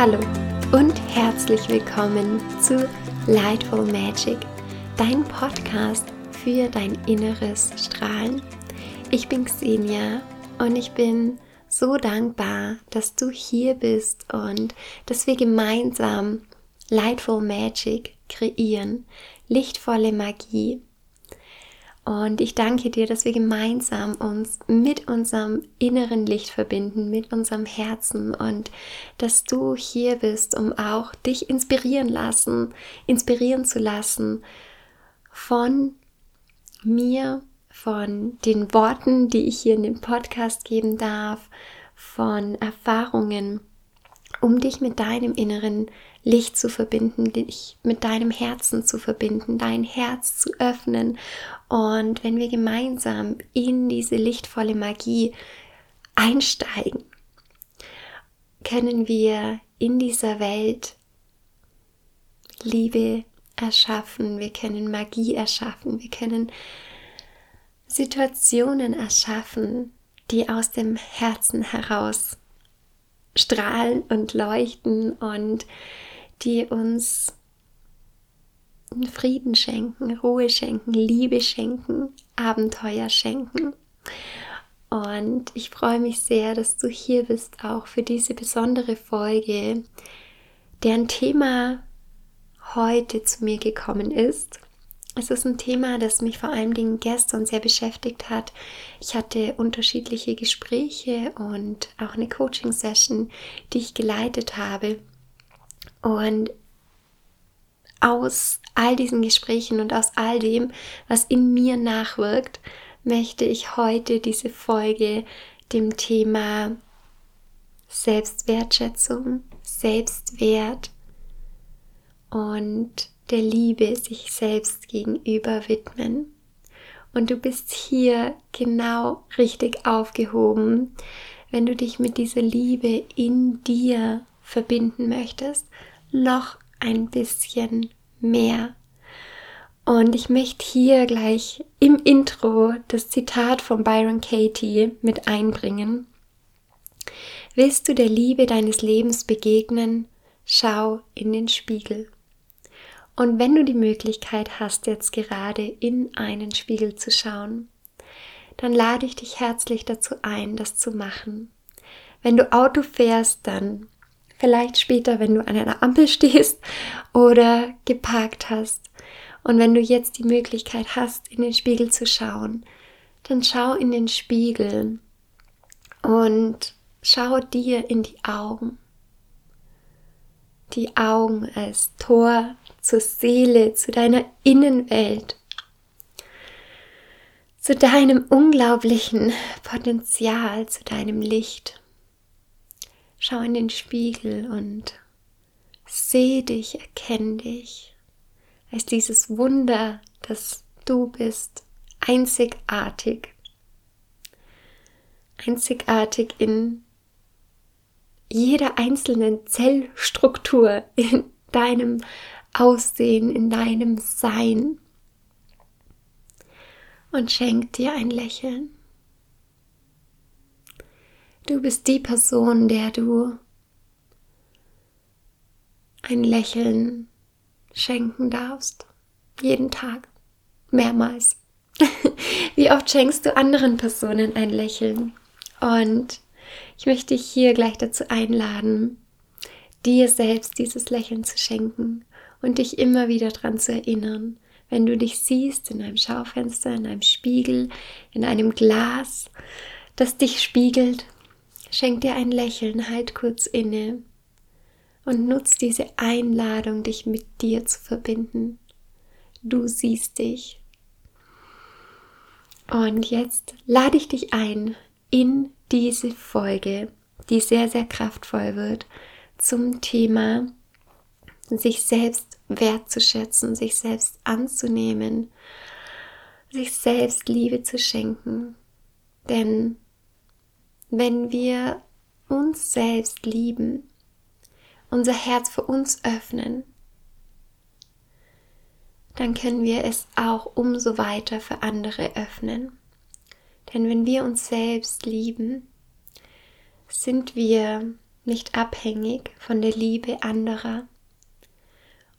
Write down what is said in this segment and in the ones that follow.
Hallo und herzlich willkommen zu Lightful Magic, dein Podcast für dein inneres Strahlen. Ich bin Xenia und ich bin so dankbar, dass du hier bist und dass wir gemeinsam Lightful Magic kreieren, lichtvolle Magie. Und ich danke dir, dass wir gemeinsam uns mit unserem inneren Licht verbinden, mit unserem Herzen und dass du hier bist, um auch dich inspirieren lassen, inspirieren zu lassen von mir, von den Worten, die ich hier in dem Podcast geben darf, von Erfahrungen, um dich mit deinem inneren Licht zu verbinden, dich mit deinem Herzen zu verbinden, dein Herz zu öffnen. Und wenn wir gemeinsam in diese lichtvolle Magie einsteigen, können wir in dieser Welt Liebe erschaffen, wir können Magie erschaffen, wir können Situationen erschaffen, die aus dem Herzen heraus strahlen und leuchten und die uns Frieden schenken, Ruhe schenken, Liebe schenken, Abenteuer schenken. Und ich freue mich sehr, dass du hier bist, auch für diese besondere Folge, deren Thema heute zu mir gekommen ist. Es ist ein Thema, das mich vor allen Dingen gestern sehr beschäftigt hat. Ich hatte unterschiedliche Gespräche und auch eine Coaching-Session, die ich geleitet habe. Und aus all diesen Gesprächen und aus all dem, was in mir nachwirkt, möchte ich heute diese Folge dem Thema Selbstwertschätzung, Selbstwert und der Liebe sich selbst gegenüber widmen. Und du bist hier genau richtig aufgehoben, wenn du dich mit dieser Liebe in dir verbinden möchtest, noch ein bisschen mehr. Und ich möchte hier gleich im Intro das Zitat von Byron Katie mit einbringen. Willst du der Liebe deines Lebens begegnen? Schau in den Spiegel. Und wenn du die Möglichkeit hast, jetzt gerade in einen Spiegel zu schauen, dann lade ich dich herzlich dazu ein, das zu machen. Wenn du Auto fährst, dann vielleicht später, wenn du an einer Ampel stehst oder geparkt hast. Und wenn du jetzt die Möglichkeit hast, in den Spiegel zu schauen, dann schau in den Spiegel und schau dir in die Augen. Die Augen als Tor zur Seele, zu deiner Innenwelt, zu deinem unglaublichen Potenzial, zu deinem Licht. Schau in den Spiegel und seh dich, erkenn dich als dieses Wunder, das du bist, einzigartig. Einzigartig in jeder einzelnen Zellstruktur, in deinem Aussehen, in deinem Sein und schenk dir ein Lächeln. Du bist die Person, der du ein Lächeln schenken darfst. Jeden Tag. Mehrmals. Wie oft schenkst du anderen Personen ein Lächeln? Und ich möchte dich hier gleich dazu einladen, dir selbst dieses Lächeln zu schenken und dich immer wieder daran zu erinnern, wenn du dich siehst in einem Schaufenster, in einem Spiegel, in einem Glas, das dich spiegelt, schenk dir ein Lächeln, halt kurz inne und nutz diese Einladung, dich mit dir zu verbinden. Du siehst dich. Und jetzt lade ich dich ein in diese Folge, die sehr, sehr kraftvoll wird, zum Thema sich selbst wertzuschätzen, sich selbst anzunehmen, sich selbst Liebe zu schenken. Denn wenn wir uns selbst lieben, unser Herz für uns öffnen, dann können wir es auch umso weiter für andere öffnen. Denn wenn wir uns selbst lieben, sind wir nicht abhängig von der Liebe anderer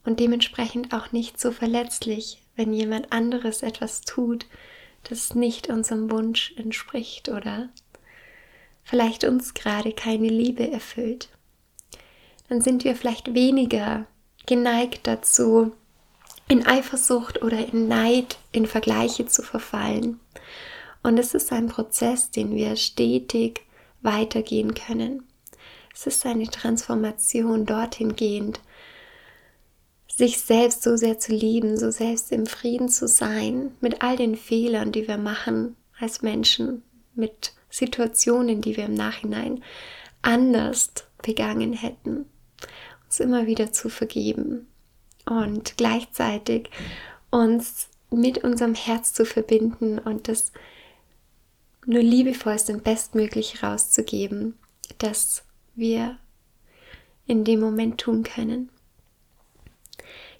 und dementsprechend auch nicht so verletzlich, wenn jemand anderes etwas tut, das nicht unserem Wunsch entspricht oder vielleicht uns gerade keine Liebe erfüllt. Dann sind wir vielleicht weniger geneigt dazu, in Eifersucht oder in Neid, in Vergleiche zu verfallen. Und es ist ein Prozess, den wir stetig weitergehen können. Es ist eine Transformation dorthin gehend, sich selbst so sehr zu lieben, so selbst im Frieden zu sein, mit all den Fehlern, die wir machen als Menschen, mit Situationen, die wir im Nachhinein anders begangen hätten, uns immer wieder zu vergeben und gleichzeitig uns mit unserem Herz zu verbinden und das nur liebevollst und bestmöglich rauszugeben, dass wir in dem Moment tun können.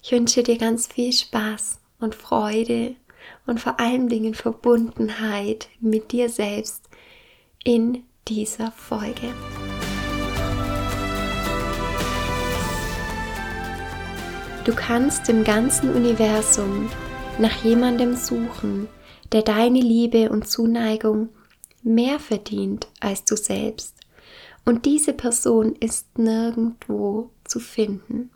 Ich wünsche dir ganz viel Spaß und Freude und vor allen Dingen Verbundenheit mit dir selbst in dieser Folge. Du kannst im ganzen Universum nach jemandem suchen, der deine Liebe und Zuneigung mehr verdient als du selbst. Und diese Person ist nirgendwo zu finden.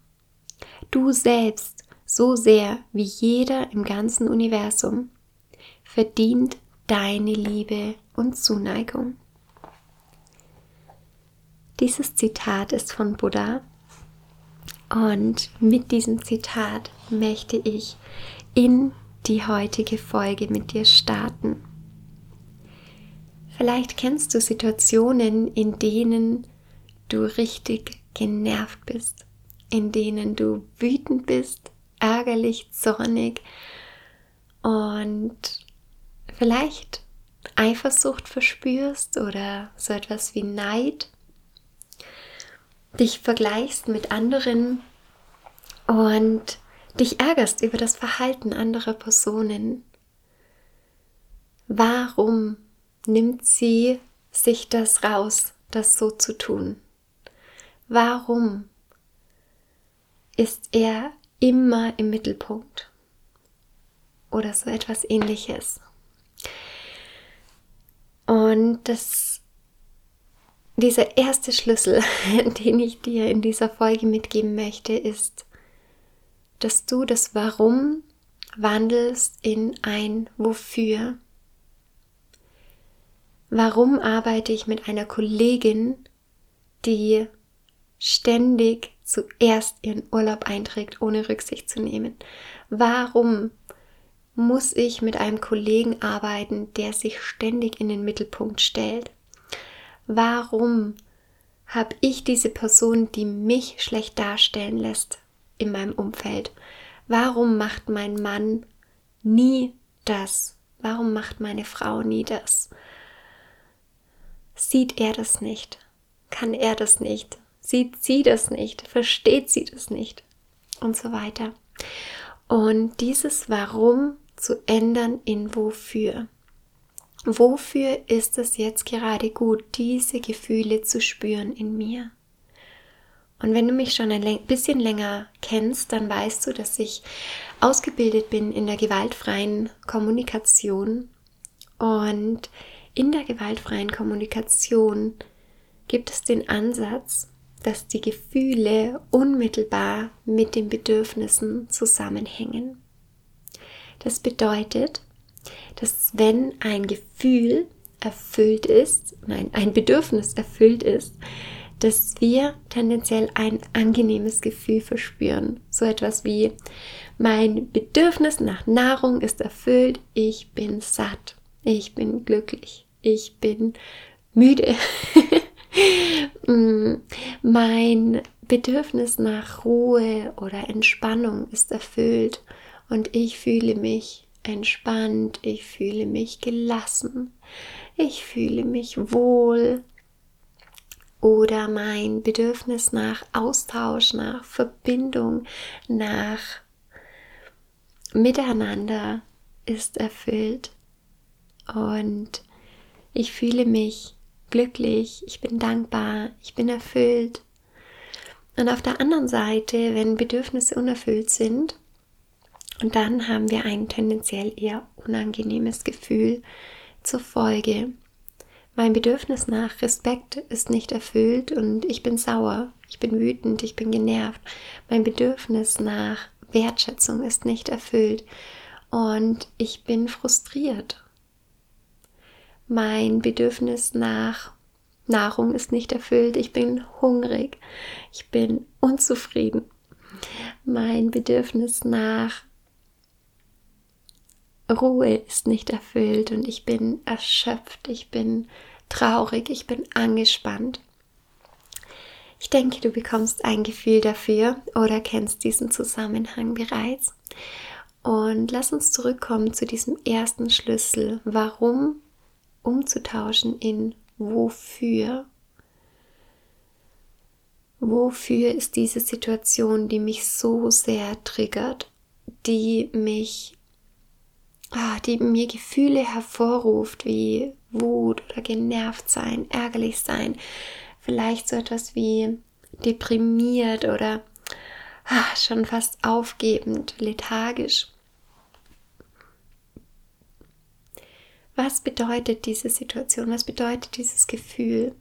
Du selbst, so sehr wie jeder im ganzen Universum, verdient deine Liebe und Zuneigung. Dieses Zitat ist von Buddha und mit diesem Zitat möchte ich in die heutige Folge mit dir starten. Vielleicht kennst du Situationen, in denen du richtig genervt bist, in denen du wütend bist, ärgerlich, zornig und vielleicht Eifersucht verspürst oder so etwas wie Neid, dich vergleichst mit anderen und dich ärgerst über das Verhalten anderer Personen. Warum nimmt sie sich das raus, das so zu tun? Warum ist er immer im Mittelpunkt? Oder so etwas ähnliches. Und das, dieser erste Schlüssel, den ich dir in dieser Folge mitgeben möchte, ist, dass du das Warum wandelst in ein Wofür. Warum arbeite ich mit einer Kollegin, die ständig zuerst ihren Urlaub einträgt, ohne Rücksicht zu nehmen? Warum muss ich mit einem Kollegen arbeiten, der sich ständig in den Mittelpunkt stellt? Warum habe ich diese Person, die mich schlecht darstellen lässt in meinem Umfeld? Warum macht mein Mann nie das? Warum macht meine Frau nie das? Sieht er das nicht? Kann er das nicht? Sieht sie das nicht? Versteht sie das nicht? Und so weiter. Und dieses Warum zu ändern in Wofür. Wofür ist es jetzt gerade gut, diese Gefühle zu spüren in mir? Und wenn du mich schon ein bisschen länger kennst, dann weißt du, dass ich ausgebildet bin in der gewaltfreien Kommunikation und in der gewaltfreien Kommunikation gibt es den Ansatz, dass die Gefühle unmittelbar mit den Bedürfnissen zusammenhängen. Das bedeutet, dass wenn ein Gefühl erfüllt ist, nein, ein Bedürfnis erfüllt ist, dass wir tendenziell ein angenehmes Gefühl verspüren. So etwas wie, mein Bedürfnis nach Nahrung ist erfüllt, ich bin satt, ich bin glücklich ich bin müde. Mm, mein Bedürfnis nach Ruhe oder Entspannung ist erfüllt und ich fühle mich entspannt, ich fühle mich gelassen, ich fühle mich wohl. Oder mein Bedürfnis nach Austausch, nach Verbindung, nach Miteinander ist erfüllt. Und ich fühle mich glücklich, ich bin dankbar, ich bin erfüllt. Und auf der anderen Seite, wenn Bedürfnisse unerfüllt sind, und dann haben wir ein tendenziell eher unangenehmes Gefühl zur Folge. Mein Bedürfnis nach Respekt ist nicht erfüllt und ich bin sauer, ich bin wütend, ich bin genervt. Mein Bedürfnis nach Wertschätzung ist nicht erfüllt und ich bin frustriert. Mein Bedürfnis nach Nahrung ist nicht erfüllt, ich bin hungrig, ich bin unzufrieden. Mein Bedürfnis nach Ruhe ist nicht erfüllt und ich bin erschöpft, ich bin traurig, ich bin angespannt. Ich denke, du bekommst ein Gefühl dafür oder kennst diesen Zusammenhang bereits. Und lass uns zurückkommen zu diesem ersten Schlüssel. Warum umzutauschen in wofür? Wofür ist diese Situation, die mich so sehr triggert, die mich die mir Gefühle hervorruft, wie Wut oder genervt sein, ärgerlich sein, vielleicht so etwas wie deprimiert oder ah, schon fast aufgebend, lethargisch. Was bedeutet diese Situation? Was bedeutet dieses Gefühl?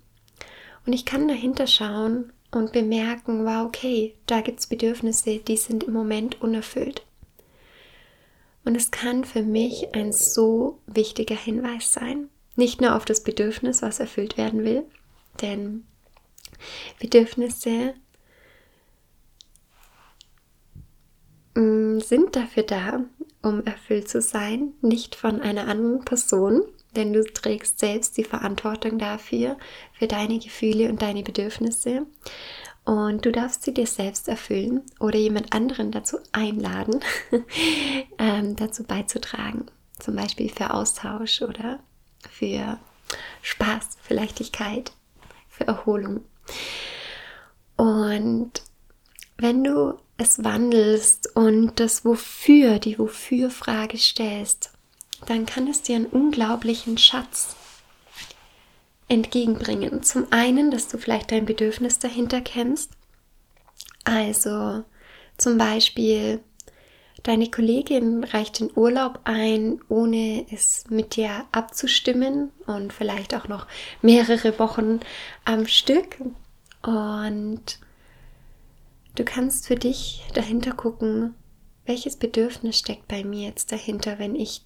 Und ich kann dahinter schauen und bemerken, wow, okay, da gibt es Bedürfnisse, die sind im Moment unerfüllt. Und es kann für mich ein so wichtiger Hinweis sein. Nicht nur auf das Bedürfnis, was erfüllt werden will, denn Bedürfnisse mm, sind dafür da, um erfüllt zu sein, nicht von einer anderen Person, denn du trägst selbst die Verantwortung dafür, für deine Gefühle und deine Bedürfnisse. Und du darfst sie dir selbst erfüllen oder jemand anderen dazu einladen, ähm, dazu beizutragen. Zum Beispiel für Austausch oder für Spaß, für Leichtigkeit, für Erholung. Und wenn du es wandelst und das Wofür, die Wofür-Frage stellst, dann kann es dir einen unglaublichen Schatz entgegenbringen. Zum einen, dass du vielleicht dein Bedürfnis dahinter kennst. Also zum Beispiel, deine Kollegin reicht den Urlaub ein, ohne es mit dir abzustimmen und vielleicht auch noch mehrere Wochen am Stück. Und du kannst für dich dahinter gucken, welches Bedürfnis steckt bei mir jetzt dahinter, wenn ich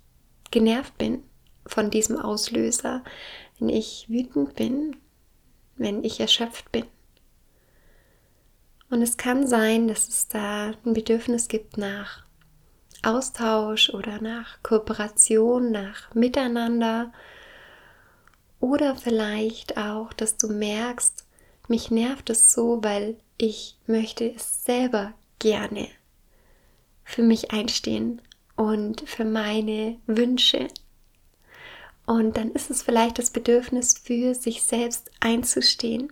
genervt bin von diesem Auslöser, wenn ich wütend bin, wenn ich erschöpft bin. Und es kann sein, dass es da ein Bedürfnis gibt nach Austausch oder nach Kooperation, nach Miteinander. Oder vielleicht auch, dass du merkst, mich nervt es so, weil ich möchte es selber gerne für mich einstehen und für meine Wünsche, und dann ist es vielleicht das Bedürfnis für sich selbst einzustehen,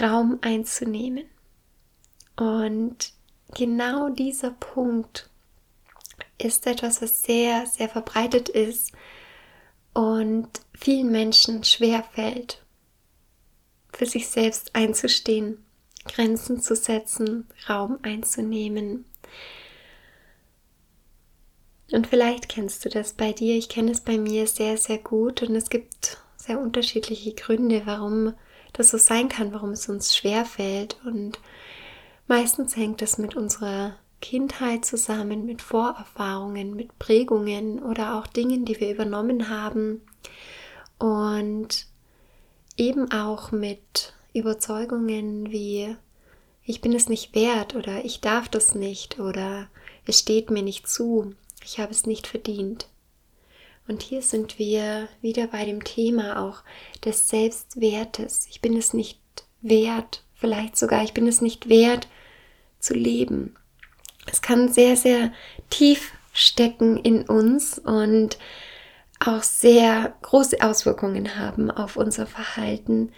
Raum einzunehmen. Und genau dieser Punkt ist etwas, was sehr, sehr verbreitet ist und vielen Menschen schwer fällt, für sich selbst einzustehen, Grenzen zu setzen, Raum einzunehmen. Und vielleicht kennst du das bei dir. Ich kenne es bei mir sehr, sehr gut. Und es gibt sehr unterschiedliche Gründe, warum das so sein kann, warum es uns schwer fällt. Und meistens hängt es mit unserer Kindheit zusammen, mit Vorerfahrungen, mit Prägungen oder auch Dingen, die wir übernommen haben. Und eben auch mit Überzeugungen wie ich bin es nicht wert oder ich darf das nicht oder es steht mir nicht zu ich habe es nicht verdient. Und hier sind wir wieder bei dem Thema auch des Selbstwertes. Ich bin es nicht wert, vielleicht sogar, ich bin es nicht wert zu leben. Es kann sehr, sehr tief stecken in uns und auch sehr große Auswirkungen haben auf unser Verhalten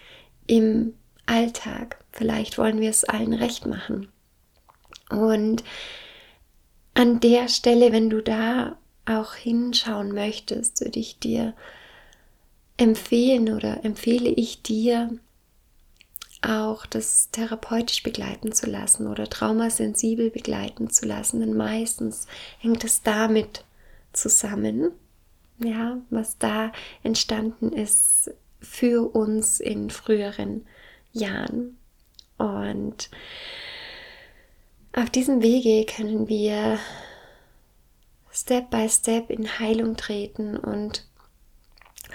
im Alltag. Vielleicht wollen wir es allen recht machen. Und an der Stelle, wenn du da auch hinschauen möchtest, würde ich dir empfehlen oder empfehle ich dir auch das therapeutisch begleiten zu lassen oder traumasensibel begleiten zu lassen, denn meistens hängt es damit zusammen, ja, was da entstanden ist für uns in früheren Jahren. Und auf diesem Wege können wir Step by Step in Heilung treten und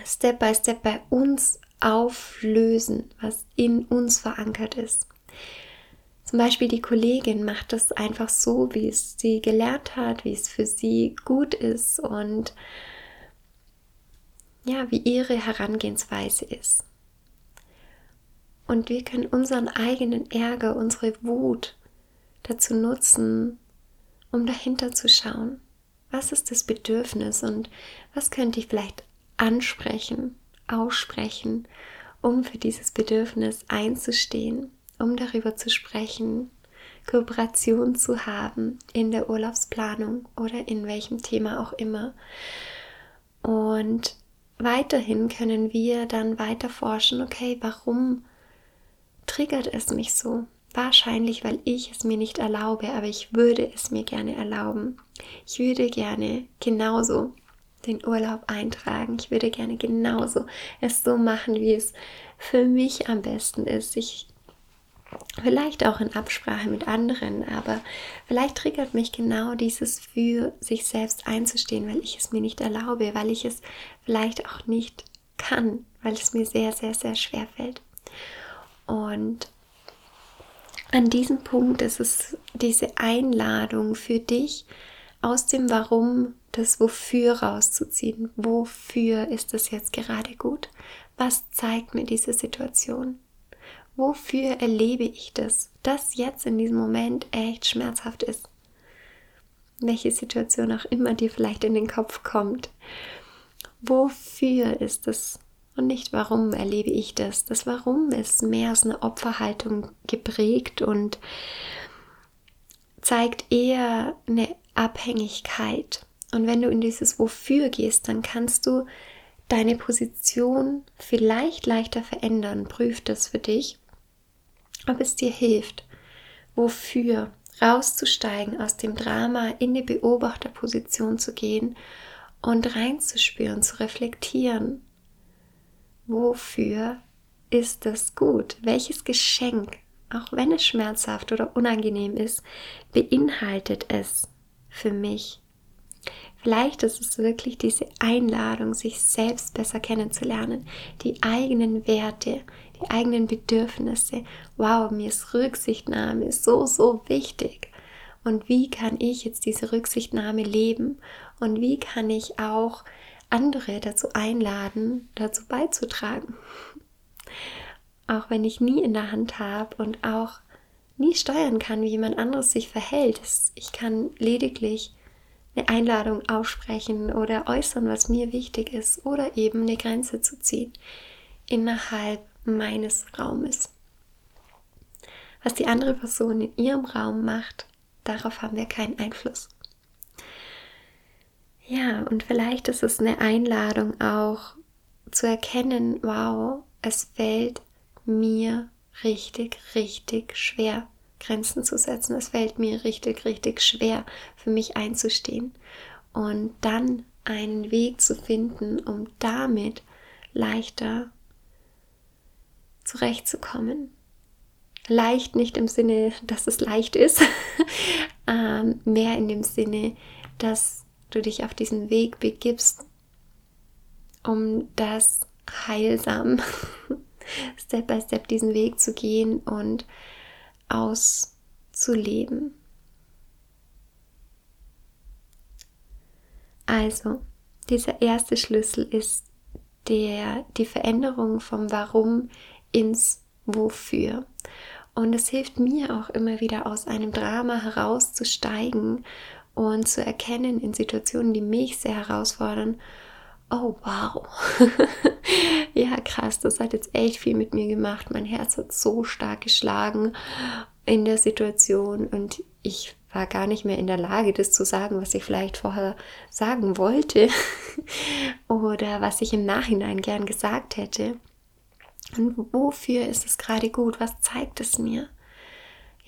Step by Step bei uns auflösen, was in uns verankert ist. Zum Beispiel die Kollegin macht das einfach so, wie es sie gelernt hat, wie es für sie gut ist und ja, wie ihre Herangehensweise ist. Und wir können unseren eigenen Ärger, unsere Wut dazu nutzen, um dahinter zu schauen. Was ist das Bedürfnis und was könnte ich vielleicht ansprechen, aussprechen, um für dieses Bedürfnis einzustehen, um darüber zu sprechen, Kooperation zu haben in der Urlaubsplanung oder in welchem Thema auch immer. Und weiterhin können wir dann weiter forschen, okay, warum triggert es mich so? Wahrscheinlich, weil ich es mir nicht erlaube, aber ich würde es mir gerne erlauben. Ich würde gerne genauso den Urlaub eintragen. Ich würde gerne genauso es so machen, wie es für mich am besten ist. Ich vielleicht auch in Absprache mit anderen, aber vielleicht triggert mich genau dieses für sich selbst einzustehen, weil ich es mir nicht erlaube, weil ich es vielleicht auch nicht kann, weil es mir sehr, sehr, sehr schwer fällt. Und an diesem Punkt ist es diese Einladung für dich, aus dem Warum das Wofür rauszuziehen. Wofür ist es jetzt gerade gut? Was zeigt mir diese Situation? Wofür erlebe ich das? Das jetzt in diesem Moment echt schmerzhaft ist. Welche Situation auch immer dir vielleicht in den Kopf kommt. Wofür ist es und nicht warum erlebe ich das. Das Warum ist mehr aus einer Opferhaltung geprägt und zeigt eher eine Abhängigkeit. Und wenn du in dieses Wofür gehst, dann kannst du deine Position vielleicht leichter verändern. Prüf das für dich, ob es dir hilft. Wofür? Rauszusteigen aus dem Drama in die Beobachterposition zu gehen und reinzuspüren, zu reflektieren. Wofür ist das gut? Welches Geschenk, auch wenn es schmerzhaft oder unangenehm ist, beinhaltet es für mich? Vielleicht ist es wirklich diese Einladung, sich selbst besser kennenzulernen, die eigenen Werte, die eigenen Bedürfnisse. Wow, mir ist Rücksichtnahme so, so wichtig. Und wie kann ich jetzt diese Rücksichtnahme leben? Und wie kann ich auch andere dazu einladen, dazu beizutragen? Auch wenn ich nie in der Hand habe und auch nie steuern kann, wie jemand anderes sich verhält. Ich kann lediglich eine Einladung aussprechen oder äußern, was mir wichtig ist oder eben eine Grenze zu ziehen innerhalb meines Raumes. Was die andere Person in ihrem Raum macht, darauf haben wir keinen Einfluss. Ja, und vielleicht ist es eine Einladung auch zu erkennen, wow, es fällt mir richtig, richtig schwer, Grenzen zu setzen. Es fällt mir richtig, richtig schwer, für mich einzustehen. Und dann einen Weg zu finden, um damit leichter zurechtzukommen. Leicht nicht im Sinne, dass es leicht ist, ähm, mehr in dem Sinne, dass du dich auf diesen Weg begibst, um das heilsam Step by Step diesen Weg zu gehen und auszuleben. Also, dieser erste Schlüssel ist der, die Veränderung vom Warum ins Wofür. Und es hilft mir auch immer wieder aus einem Drama herauszusteigen und zu erkennen in Situationen, die mich sehr herausfordern, oh wow, ja krass, das hat jetzt echt viel mit mir gemacht. Mein Herz hat so stark geschlagen in der Situation und ich war gar nicht mehr in der Lage, das zu sagen, was ich vielleicht vorher sagen wollte. oder was ich im Nachhinein gern gesagt hätte. Und wofür ist es gerade gut? Was zeigt es mir?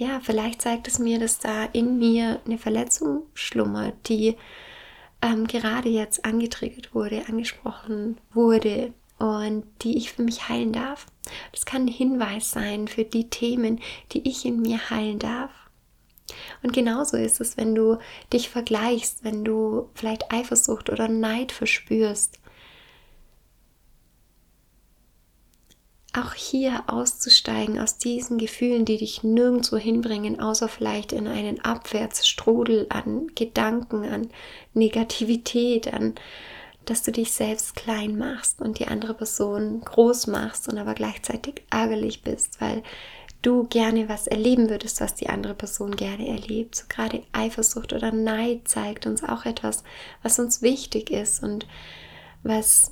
Ja, vielleicht zeigt es mir, dass da in mir eine Verletzung schlummert, die ähm, gerade jetzt angetriggert wurde, angesprochen wurde und die ich für mich heilen darf. Das kann ein Hinweis sein für die Themen, die ich in mir heilen darf. Und genauso ist es, wenn du dich vergleichst, wenn du vielleicht Eifersucht oder Neid verspürst. Auch hier auszusteigen aus diesen Gefühlen, die dich nirgendwo hinbringen, außer vielleicht in einen Abwärtsstrudel an Gedanken, an Negativität, an dass du dich selbst klein machst und die andere Person groß machst und aber gleichzeitig ärgerlich bist, weil du gerne was erleben würdest, was die andere Person gerne erlebt. So gerade Eifersucht oder Neid zeigt uns auch etwas, was uns wichtig ist und was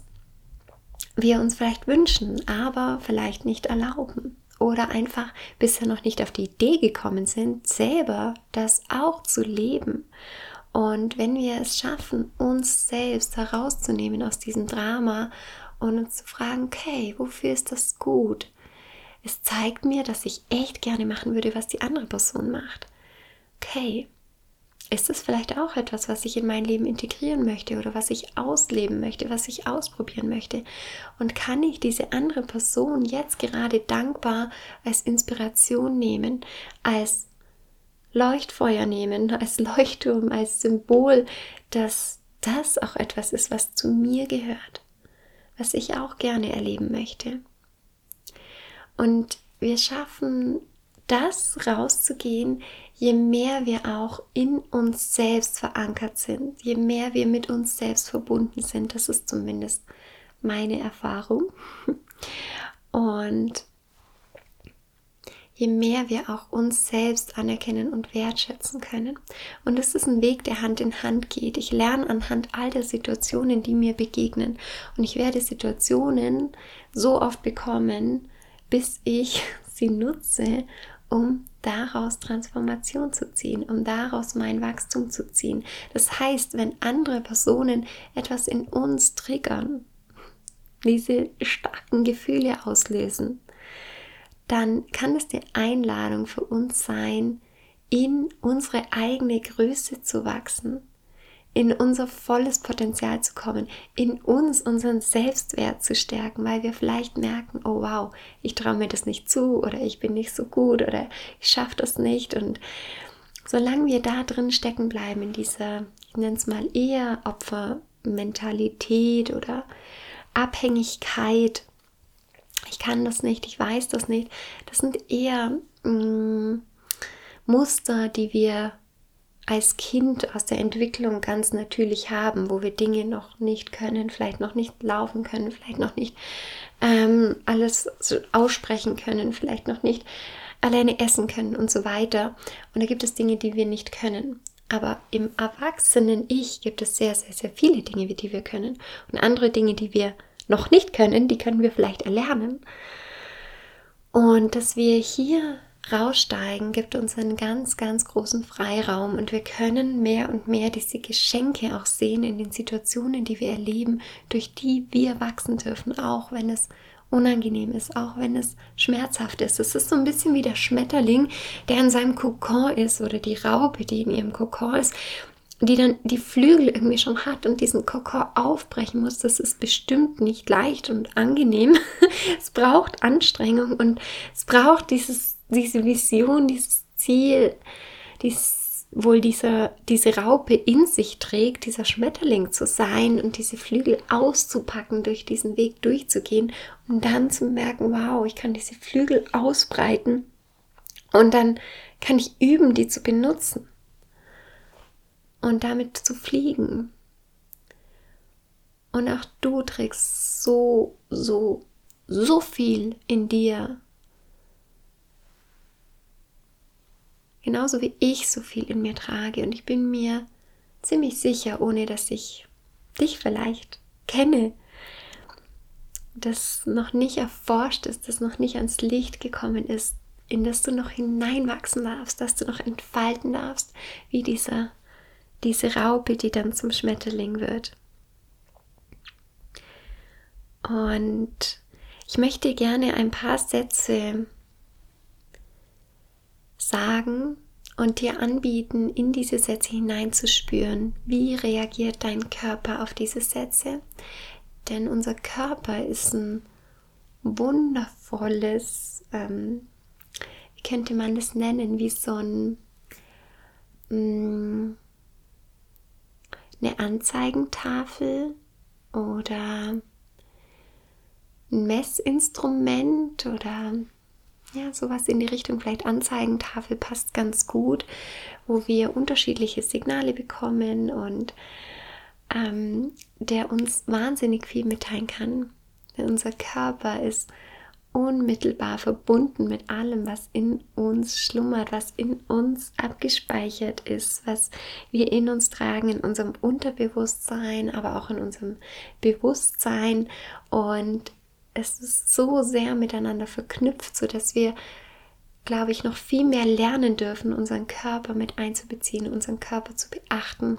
wir uns vielleicht wünschen, aber vielleicht nicht erlauben oder einfach bisher noch nicht auf die Idee gekommen sind, selber das auch zu leben. Und wenn wir es schaffen, uns selbst herauszunehmen aus diesem Drama und uns zu fragen, okay, wofür ist das gut? Es zeigt mir, dass ich echt gerne machen würde, was die andere Person macht. Okay, ist es vielleicht auch etwas, was ich in mein Leben integrieren möchte oder was ich ausleben möchte, was ich ausprobieren möchte? Und kann ich diese andere Person jetzt gerade dankbar als Inspiration nehmen, als Leuchtfeuer nehmen, als Leuchtturm, als Symbol, dass das auch etwas ist, was zu mir gehört, was ich auch gerne erleben möchte? Und wir schaffen das rauszugehen, je mehr wir auch in uns selbst verankert sind, je mehr wir mit uns selbst verbunden sind. Das ist zumindest meine Erfahrung. Und je mehr wir auch uns selbst anerkennen und wertschätzen können. Und es ist ein Weg, der Hand in Hand geht. Ich lerne anhand all der Situationen, die mir begegnen. Und ich werde Situationen so oft bekommen, bis ich sie nutze, um daraus Transformation zu ziehen, um daraus mein Wachstum zu ziehen. Das heißt, wenn andere Personen etwas in uns triggern, diese starken Gefühle auslösen, dann kann es die Einladung für uns sein, in unsere eigene Größe zu wachsen, in unser volles Potenzial zu kommen, in uns unseren Selbstwert zu stärken, weil wir vielleicht merken, oh wow, ich traue mir das nicht zu oder ich bin nicht so gut oder ich schaffe das nicht. Und solange wir da drin stecken bleiben, in dieser, ich nenne es mal eher Opfermentalität oder Abhängigkeit, ich kann das nicht, ich weiß das nicht, das sind eher mh, mm, Muster, die wir als Kind aus der Entwicklung ganz natürlich haben, wo wir Dinge noch nicht können, vielleicht noch nicht laufen können, vielleicht noch nicht ähm, alles aussprechen können, vielleicht noch nicht alleine essen können und so weiter. Und da gibt es Dinge, die wir nicht können. Aber im erwachsenen Ich gibt es sehr, sehr, sehr viele Dinge, die wir können. Und andere Dinge, die wir noch nicht können, die können wir vielleicht erlernen. Und dass wir hier raussteigen, gibt uns einen ganz, ganz großen Freiraum und wir können mehr und mehr diese Geschenke auch sehen in den Situationen, die wir erleben, durch die wir wachsen dürfen, auch wenn es unangenehm ist, auch wenn es schmerzhaft ist. Es ist so ein bisschen wie der Schmetterling, der in seinem Kokon ist oder die Raupe, die in ihrem Kokon ist die dann die Flügel irgendwie schon hat und diesen Kokon aufbrechen muss, das ist bestimmt nicht leicht und angenehm. es braucht Anstrengung und es braucht dieses diese Vision, dieses Ziel, dieses, wohl diese, diese Raupe in sich trägt, dieser Schmetterling zu sein und diese Flügel auszupacken, durch diesen Weg durchzugehen, um dann zu merken, wow, ich kann diese Flügel ausbreiten und dann kann ich üben, die zu benutzen und damit zu fliegen. Und auch du trägst so, so, so viel in dir, Genauso wie ich so viel in mir trage. Und ich bin mir ziemlich sicher, ohne dass ich dich vielleicht kenne, das noch nicht erforscht ist, das noch nicht ans Licht gekommen ist, in das du noch hineinwachsen darfst, dass du noch entfalten darfst, wie dieser, diese Raupe, die dann zum Schmetterling wird. Und ich möchte gerne ein paar Sätze sagen und dir anbieten, in diese Sätze hineinzuspüren. Wie reagiert dein Körper auf diese Sätze? Denn unser Körper ist ein wundervolles, ähm, wie könnte man das nennen, wie so ein, mh, mm, eine Anzeigentafel oder ein Messinstrument oder ja, sowas in die Richtung, vielleicht Anzeigentafel passt ganz gut, wo wir unterschiedliche Signale bekommen und ähm, der uns wahnsinnig viel mitteilen kann. Denn unser Körper ist unmittelbar verbunden mit allem, was in uns schlummert, was in uns abgespeichert ist, was wir in uns tragen, in unserem Unterbewusstsein, aber auch in unserem Bewusstsein. Und es ist so sehr miteinander verknüpft, sodass wir, glaube ich, noch viel mehr lernen dürfen, unseren Körper mit einzubeziehen, unseren Körper zu beachten.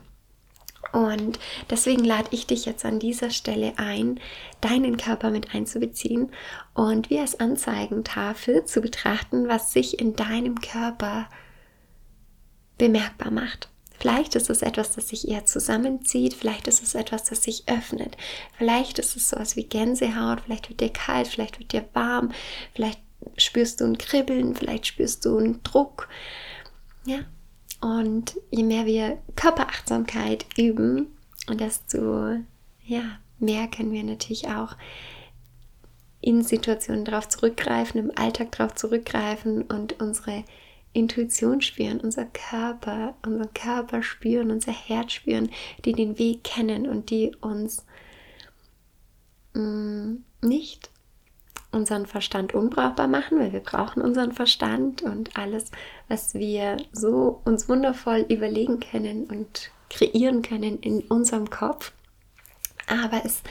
Und deswegen lade ich dich jetzt an dieser Stelle ein, deinen Körper mit einzubeziehen und wie als Anzeigentafel zu betrachten, was sich in deinem Körper bemerkbar macht. Vielleicht ist es etwas, das sich eher zusammenzieht, vielleicht ist es etwas, das sich öffnet, vielleicht ist es sowas wie Gänsehaut, vielleicht wird dir kalt, vielleicht wird dir warm, vielleicht spürst du ein Kribbeln, vielleicht spürst du einen Druck. Ja, und je mehr wir Körperachtsamkeit üben, desto ja, mehr können wir natürlich auch in Situationen darauf zurückgreifen, im Alltag darauf zurückgreifen und unsere Intuition spüren, unser Körper, unseren Körper spüren, unser Herz spüren, die den Weg kennen und die uns mh, mm, nicht unseren Verstand unbrauchbar machen, weil wir brauchen unseren Verstand und alles, was wir so uns wundervoll überlegen können und kreieren können in unserem Kopf. Aber es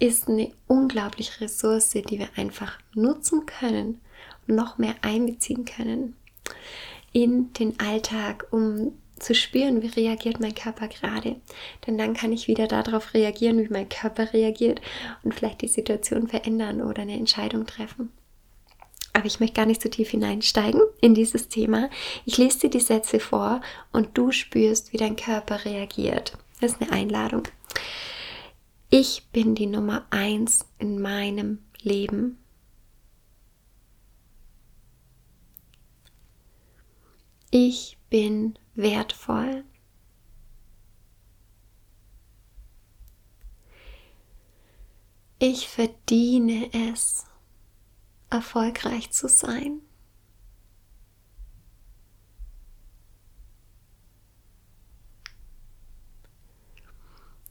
ist eine unglaubliche Ressource, die wir einfach nutzen können und noch mehr einbeziehen können in den Alltag, um zu spüren, wie reagiert mein Körper gerade. Denn dann kann ich wieder darauf reagieren, wie mein Körper reagiert und vielleicht die Situation verändern oder eine Entscheidung treffen. Aber ich möchte gar nicht so tief hineinsteigen in dieses Thema. Ich lese dir die Sätze vor und du spürst, wie dein Körper reagiert. Das ist eine Einladung. Ich bin die Nummer eins in meinem Leben. Ich bin wertvoll. Ich verdiene es, erfolgreich zu sein.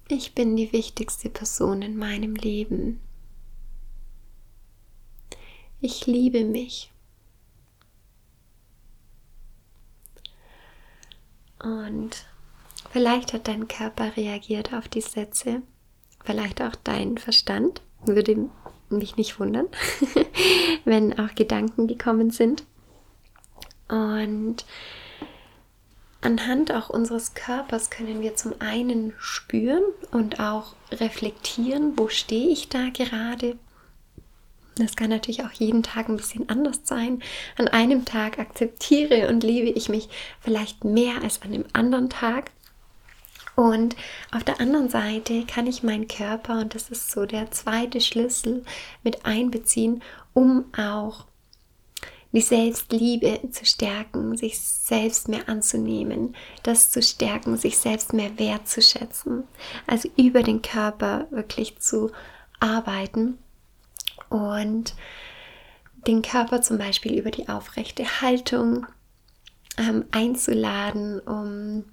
Ich bin die wichtigste Person in meinem Leben. Ich liebe mich. Und vielleicht hat dein Körper reagiert auf die Sätze, vielleicht auch dein Verstand. Würde mich nicht wundern, wenn auch Gedanken gekommen sind. Und anhand auch unseres Körpers können wir zum einen spüren und auch reflektieren, wo stehe ich da gerade, das kann natürlich auch jeden Tag ein bisschen anders sein. An einem Tag akzeptiere und liebe ich mich vielleicht mehr als an dem anderen Tag. Und auf der anderen Seite kann ich meinen Körper, und das ist so der zweite Schlüssel, mit einbeziehen, um auch die Selbstliebe zu stärken, sich selbst mehr anzunehmen, das zu stärken, sich selbst mehr wertzuschätzen. Also über den Körper wirklich zu arbeiten und den Körper zum Beispiel über die aufrechte Haltung ähm, einzuladen, um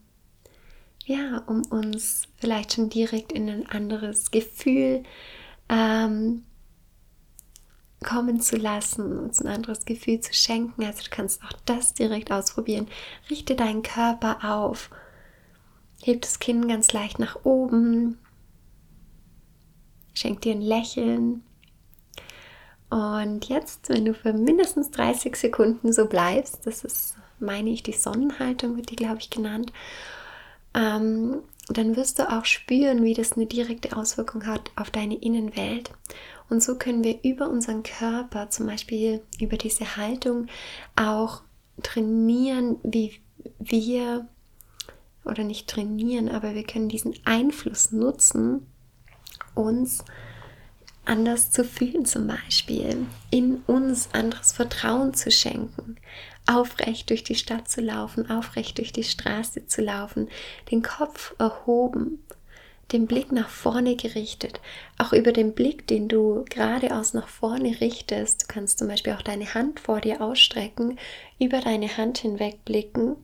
ja, um uns vielleicht schon direkt in ein anderes Gefühl ähm, kommen zu lassen, uns ein anderes Gefühl zu schenken. Also du kannst auch das direkt ausprobieren. Richte deinen Körper auf. Heb das Kinn ganz leicht nach oben. Schenk dir ein Lächeln. Und jetzt, wenn du für mindestens 30 Sekunden so bleibst, das ist, meine ich, die Sonnenhaltung, wird die, glaube ich, genannt, ähm, dann wirst du auch spüren, wie das eine direkte Auswirkung hat auf deine Innenwelt. Und so können wir über unseren Körper, zum Beispiel über diese Haltung, auch trainieren, wie wir, oder nicht trainieren, aber wir können diesen Einfluss nutzen, uns anders zu fühlen zum Beispiel, in uns anderes Vertrauen zu schenken, aufrecht durch die Stadt zu laufen, aufrecht durch die Straße zu laufen, den Kopf erhoben, den Blick nach vorne gerichtet, auch über den Blick, den du geradeaus nach vorne richtest. Du kannst zum Beispiel auch deine Hand vor dir ausstrecken, über deine Hand hinweg blicken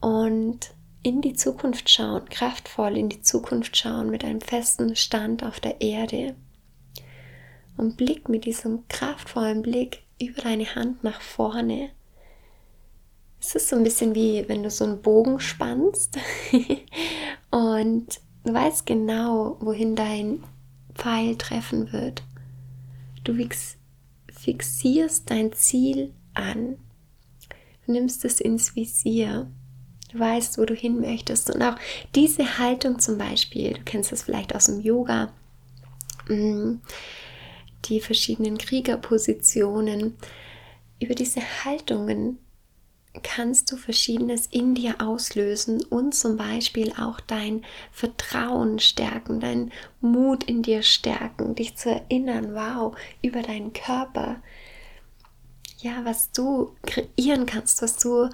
und in die Zukunft schauen, kraftvoll in die Zukunft schauen, mit einem festen Stand auf der Erde. Und blick mit diesem kraftvollen Blick über deine Hand nach vorne. Es ist so ein bisschen wie wenn du so einen Bogen spannst und du weißt genau, wohin dein Pfeil treffen wird. Du fixierst dein Ziel an. Du nimmst es ins Visier Du weißt, wo du hin möchtest. Und auch diese Haltung zum Beispiel, du kennst das vielleicht aus dem Yoga, mm, die verschiedenen Kriegerpositionen. Über diese Haltungen kannst du Verschiedenes in dir auslösen und zum Beispiel auch dein Vertrauen stärken, dein Mut in dir stärken, dich zu erinnern, wow, über deinen Körper. Ja, was du kreieren kannst, was du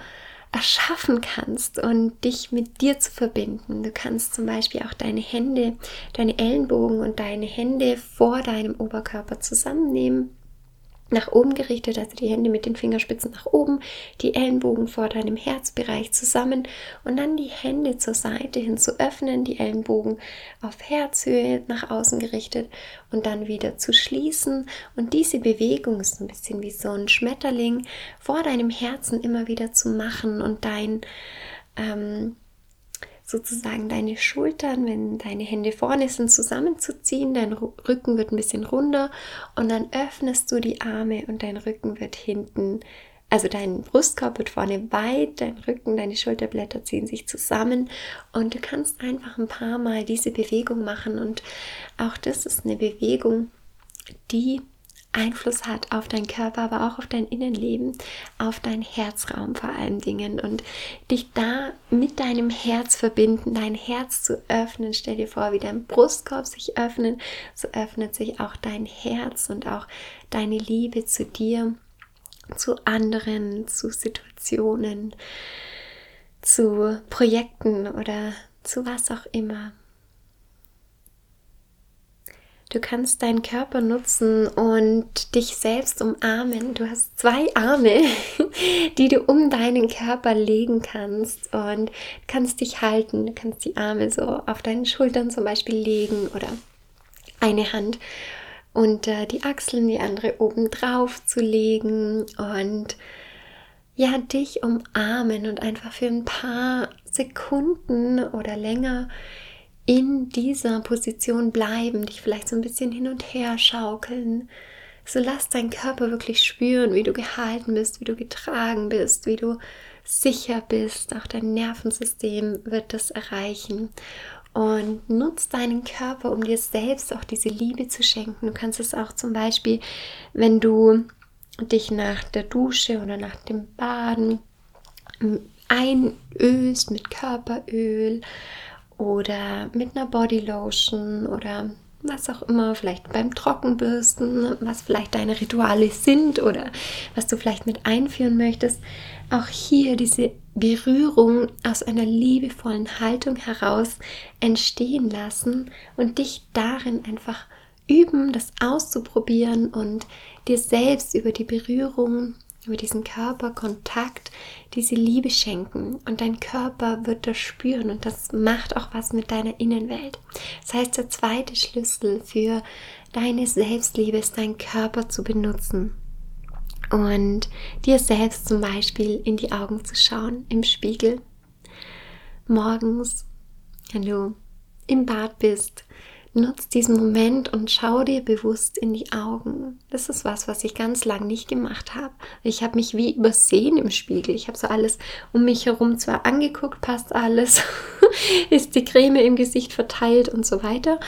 erschaffen kannst und dich mit dir zu verbinden. Du kannst zum Beispiel auch deine Hände, deine Ellenbogen und deine Hände vor deinem Oberkörper zusammennehmen nach oben gerichtet, also die Hände mit den Fingerspitzen nach oben, die Ellenbogen vor deinem Herzbereich zusammen und dann die Hände zur Seite hin zu öffnen, die Ellenbogen auf Herzhöhe nach außen gerichtet und dann wieder zu schließen. Und diese Bewegung ist ein bisschen wie so ein Schmetterling vor deinem Herzen immer wieder zu machen und dein ähm, sozusagen deine Schultern, wenn deine Hände vorne sind, zusammenzuziehen. Dein Rücken wird ein bisschen runder und dann öffnest du die Arme und dein Rücken wird hinten, also dein Brustkorb wird vorne weit, dein Rücken, deine Schulterblätter ziehen sich zusammen und du kannst einfach ein paar Mal diese Bewegung machen und auch das ist eine Bewegung, die Einfluss hat auf deinen Körper, aber auch auf dein Innenleben, auf deinen Herzraum vor allen Dingen und dich da mit deinem Herz verbinden, dein Herz zu öffnen. Stell dir vor, wie dein Brustkorb sich öffnet, so öffnet sich auch dein Herz und auch deine Liebe zu dir, zu anderen, zu Situationen, zu Projekten oder zu was auch immer. Du kannst deinen Körper nutzen und dich selbst umarmen. Du hast zwei Arme, die du um deinen Körper legen kannst und kannst dich halten. Du kannst die Arme so auf deinen Schultern zum Beispiel legen oder eine Hand unter die Achseln, die andere oben drauf zu legen und ja, dich umarmen und einfach für ein paar Sekunden oder länger in dieser Position bleiben, dich vielleicht so ein bisschen hin und her schaukeln. So lass deinen Körper wirklich spüren, wie du gehalten bist, wie du getragen bist, wie du sicher bist. Auch dein Nervensystem wird das erreichen. Und nutz deinen Körper, um dir selbst auch diese Liebe zu schenken. Du kannst es auch zum Beispiel, wenn du dich nach der Dusche oder nach dem Baden einölst mit Körperöl oder mit einer Bodylotion oder was auch immer, vielleicht beim Trockenbürsten, was vielleicht deine Rituale sind oder was du vielleicht mit einführen möchtest. Auch hier diese Berührung aus einer liebevollen Haltung heraus entstehen lassen und dich darin einfach üben, das auszuprobieren und dir selbst über die Berührung über diesen Körperkontakt diese Liebe schenken und dein Körper wird das spüren und das macht auch was mit deiner Innenwelt. Das heißt, der zweite Schlüssel für deine Selbstliebe ist, deinen Körper zu benutzen und dir selbst zum Beispiel in die Augen zu schauen im Spiegel. Morgens, wenn du im Bad bist, nutz diesen Moment und schau dir bewusst in die Augen. Das ist was, was ich ganz lang nicht gemacht habe. Ich habe mich wie übersehen im Spiegel. Ich habe so alles um mich herum zwar angeguckt, passt alles, ist die Creme im Gesicht verteilt und so weiter.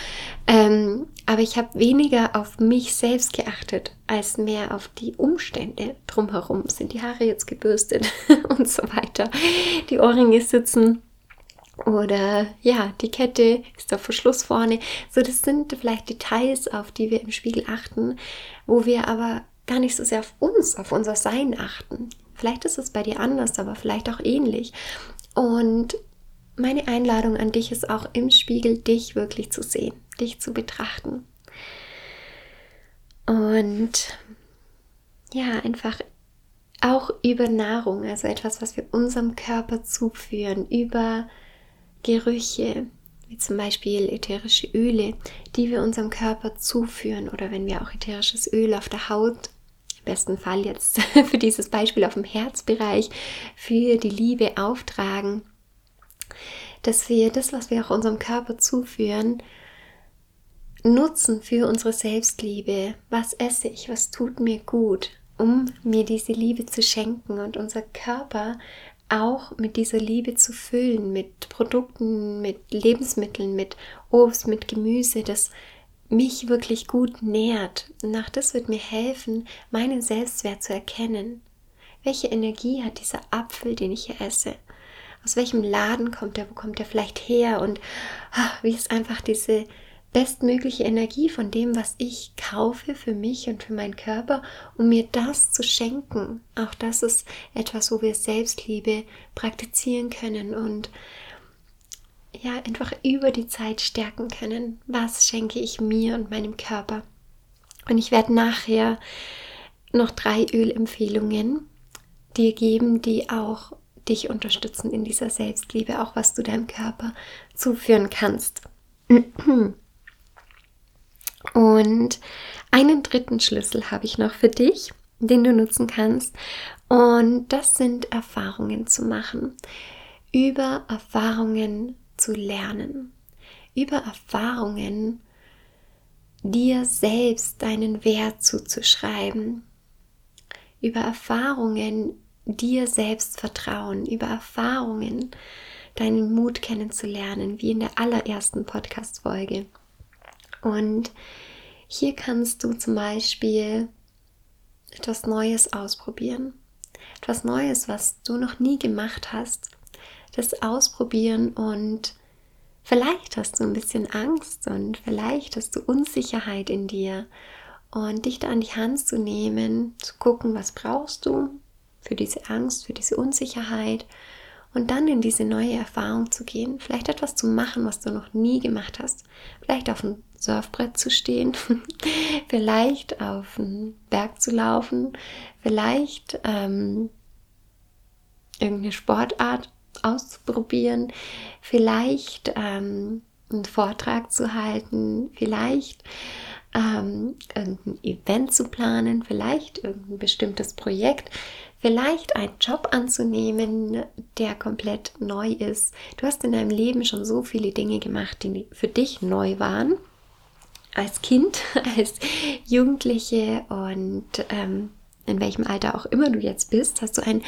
Ähm, aber ich habe weniger auf mich selbst geachtet, als mehr auf die Umstände drumherum. Sind die Haare jetzt gebürstet und so weiter. Die Ohrringe sitzen oder ja, die Kette ist der Verschluss vorne. So, das sind vielleicht Details, auf die wir im Spiegel achten, wo wir aber gar nicht so sehr auf uns, auf unser Sein achten. Vielleicht ist es bei dir anders, aber vielleicht auch ähnlich. Und meine Einladung an dich ist auch im Spiegel, dich wirklich zu sehen, dich zu betrachten. Und ja, einfach auch über Nahrung, also etwas, was wir unserem Körper zuführen, über Gerüche, wie zum Beispiel ätherische Öle, die wir unserem Körper zuführen oder wenn wir auch ätherisches Öl auf der Haut, im besten Fall jetzt für dieses Beispiel auf dem Herzbereich, für die Liebe auftragen, dass wir das, was wir auch unserem Körper zuführen, nutzen für unsere Selbstliebe. Was esse ich? Was tut mir gut? um mir diese Liebe zu schenken und unser Körper auch mit dieser Liebe zu füllen, mit Produkten, mit Lebensmitteln, mit Obst, mit Gemüse, das mich wirklich gut nährt. Und auch das wird mir helfen, meinen Selbstwert zu erkennen. Welche Energie hat dieser Apfel, den ich hier esse? Aus welchem Laden kommt er? Wo kommt er vielleicht her? Und ach, wie ist einfach diese bestmögliche Energie von dem, was ich kaufe für mich und für meinen Körper, um mir das zu schenken. Auch das ist etwas, wo wir Selbstliebe praktizieren können und ja, einfach über die Zeit stärken können. Was schenke ich mir und meinem Körper? Und ich werde nachher noch drei Ölempfehlungen dir geben, die auch dich unterstützen in dieser Selbstliebe, auch was du deinem Körper zuführen kannst. Und einen dritten Schlüssel habe ich noch für dich, den du nutzen kannst. Und das sind Erfahrungen zu machen. Über Erfahrungen zu lernen. Über Erfahrungen dir selbst deinen Wert zuzuschreiben. Über Erfahrungen dir selbst vertrauen. Über Erfahrungen deinen Mut kennenzulernen, wie in der allerersten Podcast-Folge. Und hier kannst du zum Beispiel etwas Neues ausprobieren. Etwas Neues, was du noch nie gemacht hast. Das ausprobieren und vielleicht hast du ein bisschen Angst und vielleicht hast du Unsicherheit in dir. Und dich da an die Hand zu nehmen, zu gucken, was brauchst du für diese Angst, für diese Unsicherheit und dann in diese neue Erfahrung zu gehen, vielleicht etwas zu machen, was du noch nie gemacht hast, vielleicht auf dem Surfbrett zu stehen, vielleicht auf den Berg zu laufen, vielleicht ähm, irgendeine Sportart auszuprobieren, vielleicht ähm, einen Vortrag zu halten, vielleicht ähm, irgendein Event zu planen, vielleicht irgendein bestimmtes Projekt, vielleicht einen Job anzunehmen, der komplett neu ist. Du hast in deinem Leben schon so viele Dinge gemacht, die für dich neu waren. Als Kind, als Jugendliche und ähm, in welchem Alter auch immer du jetzt bist, hast du einen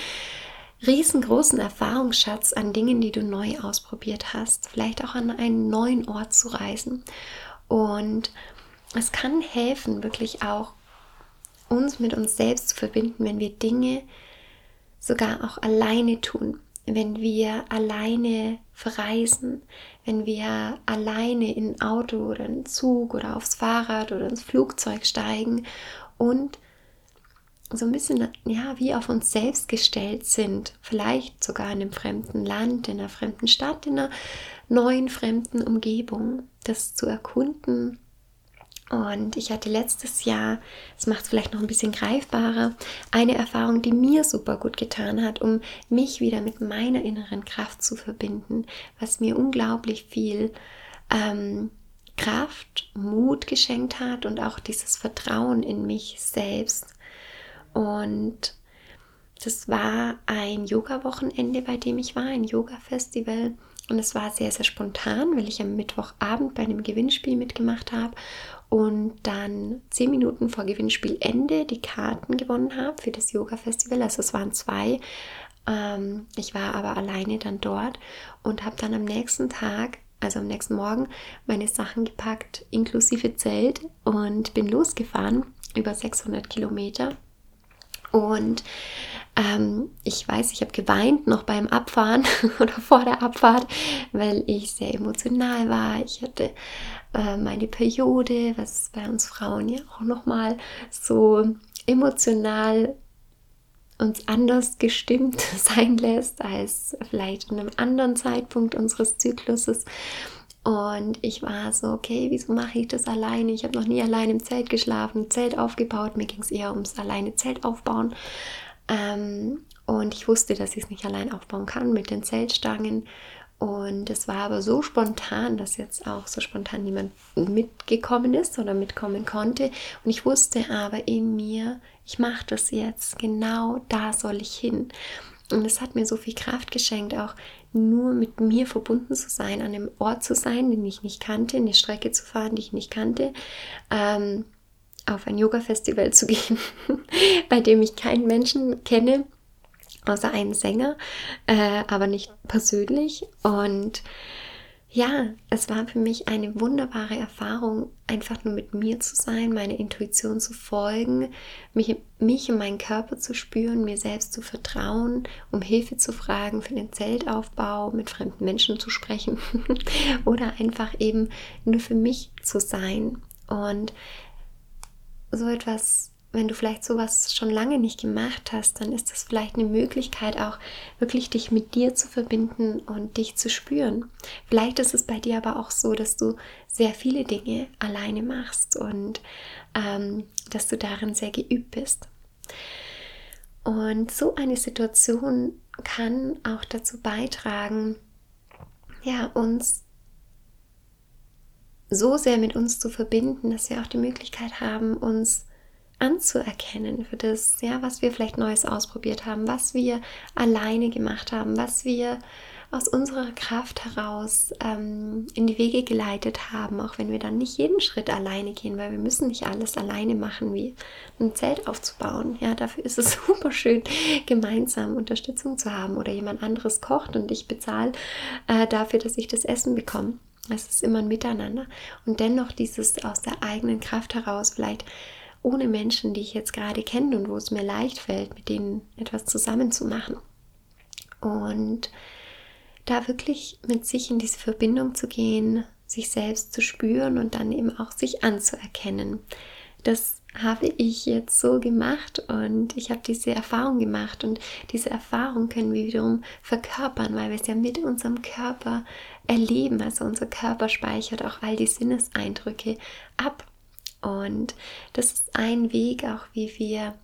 riesengroßen Erfahrungsschatz an Dingen, die du neu ausprobiert hast. Vielleicht auch an einen neuen Ort zu reisen. Und es kann helfen, wirklich auch uns mit uns selbst zu verbinden, wenn wir Dinge sogar auch alleine tun, wenn wir alleine verreisen, wenn wir alleine in ein Auto oder einen Zug oder aufs Fahrrad oder ins Flugzeug steigen und so ein bisschen ja wie auf uns selbst gestellt sind, vielleicht sogar in einem fremden Land, in einer fremden Stadt, in einer neuen fremden Umgebung, das zu erkunden und ich hatte letztes Jahr, das macht es vielleicht noch ein bisschen greifbarer, eine Erfahrung, die mir super gut getan hat, um mich wieder mit meiner inneren Kraft zu verbinden, was mir unglaublich viel ähm, Kraft, Mut geschenkt hat und auch dieses Vertrauen in mich selbst. Und das war ein Yoga-Wochenende, bei dem ich war, ein Yoga-Festival Und es war sehr, sehr spontan, weil ich am Mittwochabend bei einem Gewinnspiel mitgemacht habe und dann zehn Minuten vor Gewinnspielende die Karten gewonnen habe für das Yoga-Festival. Also es waren zwei. Ähm, ich war aber alleine dann dort und habe dann am nächsten Tag, also am nächsten Morgen, meine Sachen gepackt, inklusive Zelt und bin losgefahren über 600 Kilometer. Und ähm, ich weiß, ich habe geweint noch beim Abfahren oder vor der Abfahrt, weil ich sehr emotional war. Ich hatte äh, meine Periode, was bei uns Frauen ja auch nochmal so emotional uns anders gestimmt sein lässt als vielleicht in einem anderen Zeitpunkt unseres Zykluses. Und ich war so, okay, wieso mache ich das alleine? Ich habe noch nie allein im Zelt geschlafen, Zelt aufgebaut. Mir ging es eher ums alleine Zelt aufbauen. Ähm, und ich wusste, dass ich es nicht allein aufbauen kann mit den Zeltstangen. Und es war aber so spontan, dass jetzt auch so spontan niemand mitgekommen ist oder mitkommen konnte. Und ich wusste aber in mir, ich mache das jetzt, genau da soll ich hin. Und es hat mir so viel Kraft geschenkt, auch nur mit mir verbunden zu sein, an einem Ort zu sein, den ich nicht kannte, eine Strecke zu fahren, die ich nicht kannte, ähm, auf ein Yoga-Festival zu gehen, bei dem ich keinen Menschen kenne, außer einen Sänger, äh, aber nicht persönlich. Und ja, es war für mich eine wunderbare Erfahrung, einfach nur mit mir zu sein, meine Intuition zu folgen, mich, mich und meinen Körper zu spüren, mir selbst zu vertrauen, um Hilfe zu fragen für den Zeltaufbau, mit fremden Menschen zu sprechen oder einfach eben nur für mich zu sein. Und so etwas wenn du vielleicht sowas schon lange nicht gemacht hast, dann ist das vielleicht eine Möglichkeit auch wirklich dich mit dir zu verbinden und dich zu spüren. Vielleicht ist es bei dir aber auch so, dass du sehr viele Dinge alleine machst und ähm, dass du darin sehr geübt bist. Und so eine Situation kann auch dazu beitragen, ja, uns so sehr mit uns zu verbinden, dass wir auch die Möglichkeit haben, uns anzuerkennen für das, ja, was wir vielleicht Neues ausprobiert haben, was wir alleine gemacht haben, was wir aus unserer Kraft heraus ähm, in die Wege geleitet haben, auch wenn wir dann nicht jeden Schritt alleine gehen, weil wir müssen nicht alles alleine machen, wie ein Zelt aufzubauen. Ja, dafür ist es super schön, gemeinsam Unterstützung zu haben oder jemand anderes kocht und ich bezahle äh, dafür, dass ich das Essen bekomme. Es ist immer ein Miteinander und dennoch dieses aus der eigenen Kraft heraus vielleicht ohne Menschen, die ich jetzt gerade kenne und wo es mir leicht fällt, mit denen etwas zusammen zu machen. Und da wirklich mit sich in diese Verbindung zu gehen, sich selbst zu spüren und dann eben auch sich anzuerkennen. Das habe ich jetzt so gemacht und ich habe diese Erfahrung gemacht und diese Erfahrung können wir wiederum verkörpern, weil wir es ja mit unserem Körper erleben. Also unser Körper speichert auch all die Sinneseindrücke ab und das ist ein Weg auch, wie wir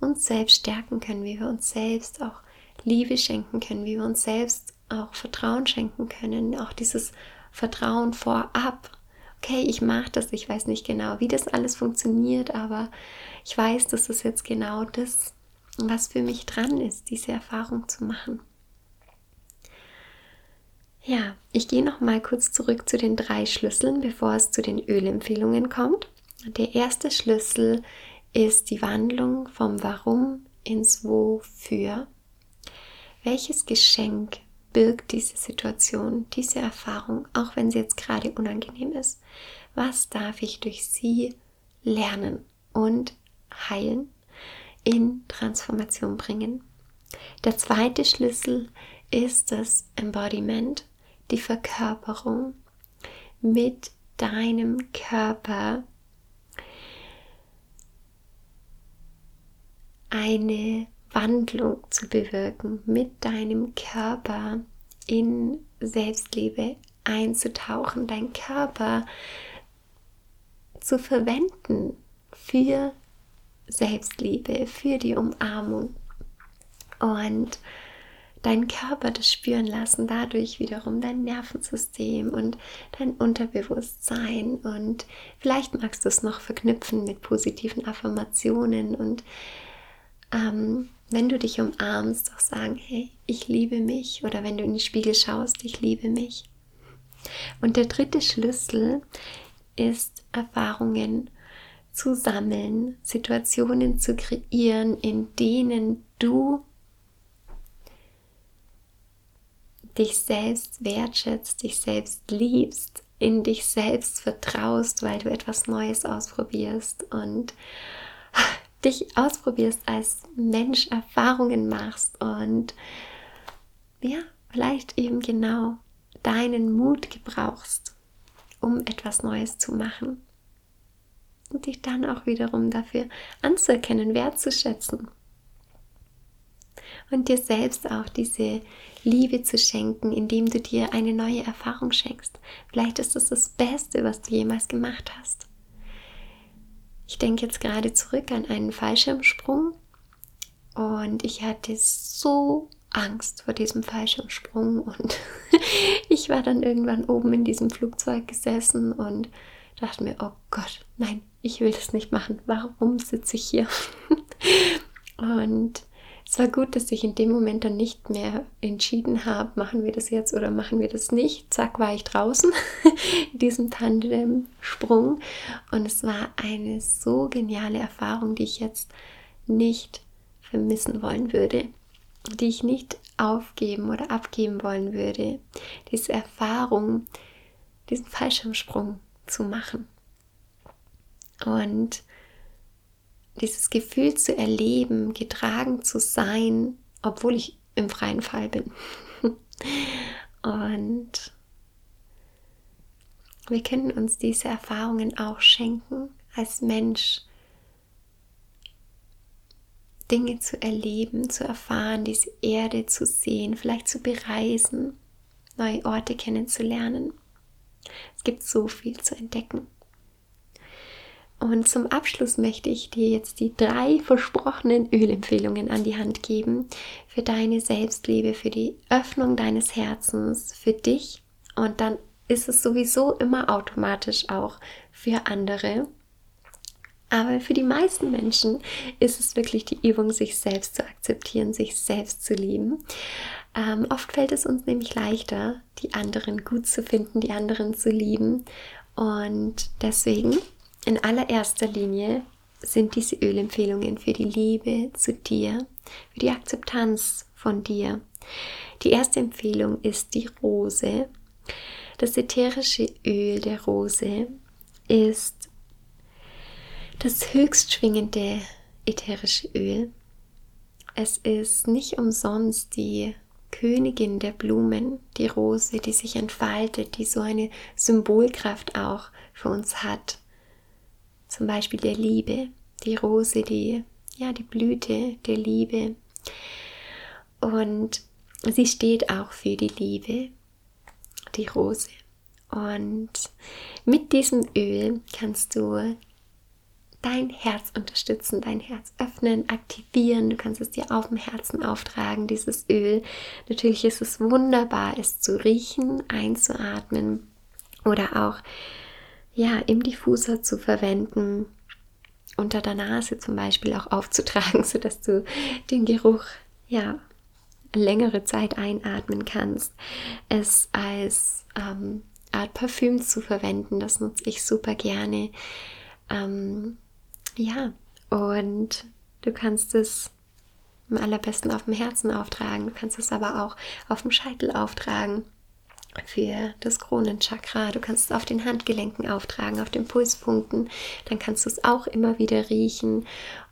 uns selbst stärken können, wie wir uns selbst auch Liebe schenken können, wie wir uns selbst auch Vertrauen schenken können, auch dieses Vertrauen vorab. Okay, ich mache das, ich weiß nicht genau, wie das alles funktioniert, aber ich weiß, das ist jetzt genau das, was für mich dran ist, diese Erfahrung zu machen. Ja, ich gehe noch mal kurz zurück zu den drei Schlüsseln, bevor es zu den Ölempfehlungen kommt. Der erste Schlüssel ist die Wandlung vom Warum ins Wofür. Welches Geschenk birgt diese Situation, diese Erfahrung, auch wenn sie jetzt gerade unangenehm ist? Was darf ich durch sie lernen und heilen, in Transformation bringen? Der zweite Schlüssel ist das Embodiment, die Verkörperung mit deinem Körper eine Wandlung zu bewirken, mit deinem Körper in Selbstliebe einzutauchen, dein Körper zu verwenden für Selbstliebe, für die Umarmung und deinen Körper das spüren lassen, dadurch wiederum dein Nervensystem und dein Unterbewusstsein. Und vielleicht magst du es noch verknüpfen mit positiven Affirmationen und ähm, wenn du dich umarmst, auch sagen, hey, ich liebe mich. Oder wenn du in den Spiegel schaust, ich liebe mich. Und der dritte Schlüssel ist Erfahrungen zu sammeln, Situationen zu kreieren, in denen du dich selbst wertschätzt, dich selbst liebst, in dich selbst vertraust, weil du etwas Neues ausprobierst und dich ausprobierst als Mensch, Erfahrungen machst und ja, vielleicht eben genau deinen Mut gebrauchst, um etwas Neues zu machen. Und dich dann auch wiederum dafür anzuerkennen, wertzuschätzen. Und dir selbst auch diese Liebe zu schenken, indem du dir eine neue Erfahrung schenkst. Vielleicht ist das das Beste, was du jemals gemacht hast. Ich denke jetzt gerade zurück an einen Fallschirmsprung und ich hatte so Angst vor diesem Fallschirmsprung und ich war dann irgendwann oben in diesem Flugzeug gesessen und dachte mir, oh Gott, nein, ich will das nicht machen. Warum sitze ich hier? und es war gut, dass ich in dem Moment dann nicht mehr entschieden habe, machen wir das jetzt oder machen wir das nicht. Zack, war ich draußen in diesem Tandem-Sprung. Und es war eine so geniale Erfahrung, die ich jetzt nicht vermissen wollen würde, die ich nicht aufgeben oder abgeben wollen würde. Diese Erfahrung, diesen Fallschirmsprung zu machen. Und dieses Gefühl zu erleben, getragen zu sein, obwohl ich im freien Fall bin. Und wir können uns diese Erfahrungen auch schenken als Mensch. Dinge zu erleben, zu erfahren, diese Erde zu sehen, vielleicht zu bereisen, neue Orte kennenzulernen. Es gibt so viel zu entdecken. Und zum Abschluss möchte ich dir jetzt die drei versprochenen Ölempfehlungen an die Hand geben für deine Selbstliebe, für die Öffnung deines Herzens, für dich. Und dann ist es sowieso immer automatisch auch für andere. Aber für die meisten Menschen ist es wirklich die Übung, sich selbst zu akzeptieren, sich selbst zu lieben. Ähm, oft fällt es uns nämlich leichter, die anderen gut zu finden, die anderen zu lieben. Und deswegen in allererster Linie sind diese Ölempfehlungen für die Liebe zu dir, für die Akzeptanz von dir. Die erste Empfehlung ist die Rose. Das ätherische Öl der Rose ist das höchst schwingende ätherische Öl. Es ist nicht umsonst die Königin der Blumen, die Rose, die sich entfaltet, die so eine Symbolkraft auch für uns hat zum Beispiel der Liebe, die Rose, die, ja, die Blüte der Liebe. Und sie steht auch für die Liebe, die Rose. Und mit diesem Öl kannst du dein Herz unterstützen, dein Herz öffnen, aktivieren. Du kannst es dir auf dem Herzen auftragen, dieses Öl. Natürlich ist es wunderbar, es zu riechen, einzuatmen oder auch ja, im Diffuser zu verwenden, unter der Nase zum Beispiel auch aufzutragen, sodass du den Geruch ja längere Zeit einatmen kannst. Es als ähm, Art Parfüm zu verwenden, das nutze ich super gerne. Ähm, ja, und du kannst es am allerbesten auf dem Herzen auftragen, du kannst es aber auch auf dem Scheitel auftragen für das Kronenchakra. Du kannst es auf den Handgelenken auftragen, auf den Pulspunkten. Dann kannst du es auch immer wieder riechen.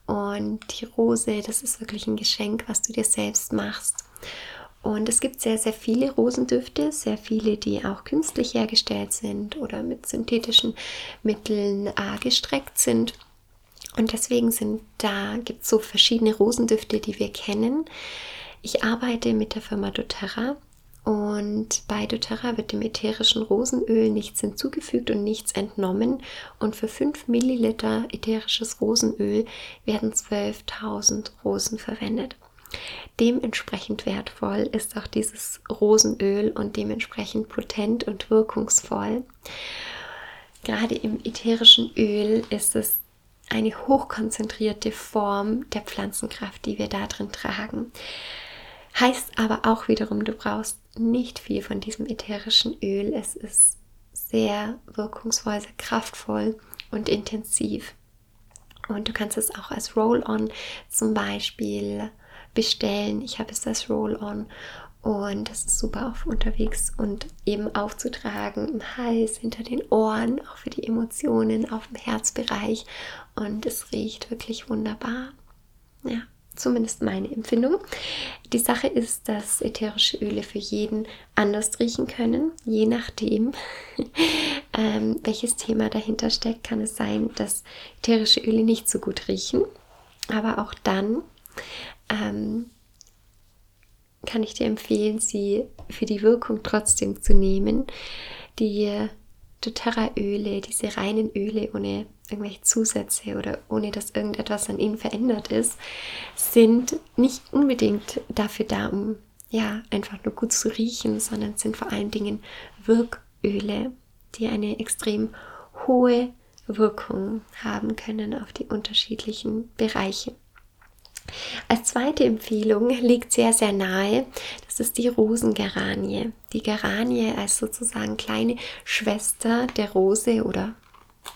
Und die Rose, das ist wirklich ein Geschenk, was du dir selbst machst. Und es gibt sehr, sehr viele Rosendüfte, sehr viele, die auch künstlich hergestellt sind oder mit synthetischen Mitteln äh, gestreckt sind. Und deswegen sind da gibt es so verschiedene Rosendüfte, die wir kennen. Ich arbeite mit der Firma doTERRA und bei doTERRA wird dem ätherischen Rosenöl nichts hinzugefügt und nichts entnommen. Und für 5 Milliliter ätherisches Rosenöl werden 12.000 Rosen verwendet. Dementsprechend wertvoll ist auch dieses Rosenöl und dementsprechend potent und wirkungsvoll. Gerade im ätherischen Öl ist es eine hochkonzentrierte Form der Pflanzenkraft, die wir da drin tragen. Heißt aber auch wiederum, du brauchst nicht viel von diesem ätherischen Öl. Es ist sehr wirkungsvoll, sehr kraftvoll und intensiv. Und du kannst es auch als Roll-On zum Beispiel bestellen. Ich habe es als Roll-On und das ist super auf unterwegs und eben aufzutragen im Hals, hinter den Ohren, auch für die Emotionen, auf dem Herzbereich. Und es riecht wirklich wunderbar. Ja, zumindest meine Empfindung. Die Sache ist, dass ätherische Öle für jeden anders riechen können. Je nachdem, ähm, welches Thema dahinter steckt, kann es sein, dass ätherische Öle nicht so gut riechen. Aber auch dann ähm, kann ich dir empfehlen, sie für die Wirkung trotzdem zu nehmen. Die doTERRA-Öle, diese reinen Öle ohne irgendwelche Zusätze oder ohne dass irgendetwas an ihnen verändert ist, sind nicht unbedingt dafür da, um ja einfach nur gut zu riechen, sondern sind vor allen Dingen Wirköle, die eine extrem hohe Wirkung haben können auf die unterschiedlichen Bereiche. Als zweite Empfehlung liegt sehr, sehr nahe, das ist die Rosengeranie. Die Geranie als sozusagen kleine Schwester der Rose oder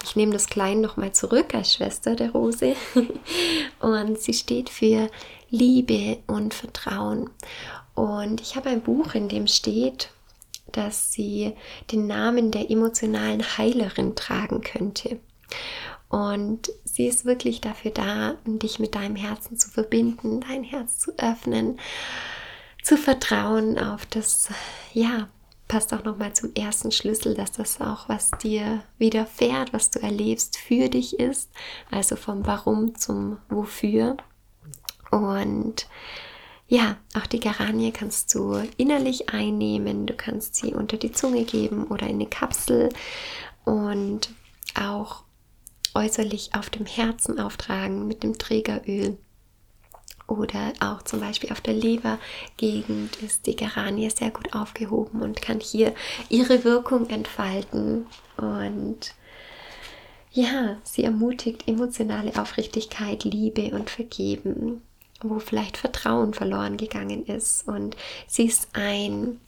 ich nehme das Klein nochmal zurück als Schwester der Rose. Und sie steht für Liebe und Vertrauen. Und ich habe ein Buch, in dem steht, dass sie den Namen der emotionalen Heilerin tragen könnte. Und sie ist wirklich dafür da, dich mit deinem Herzen zu verbinden, dein Herz zu öffnen, zu vertrauen auf das, ja, passt auch nochmal zum ersten Schlüssel, dass das auch, was dir widerfährt, was du erlebst, für dich ist. Also vom Warum zum Wofür. Und ja, auch die Garanie kannst du innerlich einnehmen. Du kannst sie unter die Zunge geben oder in eine Kapsel. Und auch äußerlich auf dem Herzen auftragen mit dem Trägeröl. Oder auch zum Beispiel auf der Lebergegend ist die Geranie sehr gut aufgehoben und kann hier ihre Wirkung entfalten. Und ja, sie ermutigt emotionale Aufrichtigkeit, Liebe und Vergeben, wo vielleicht Vertrauen verloren gegangen ist. Und sie ist ein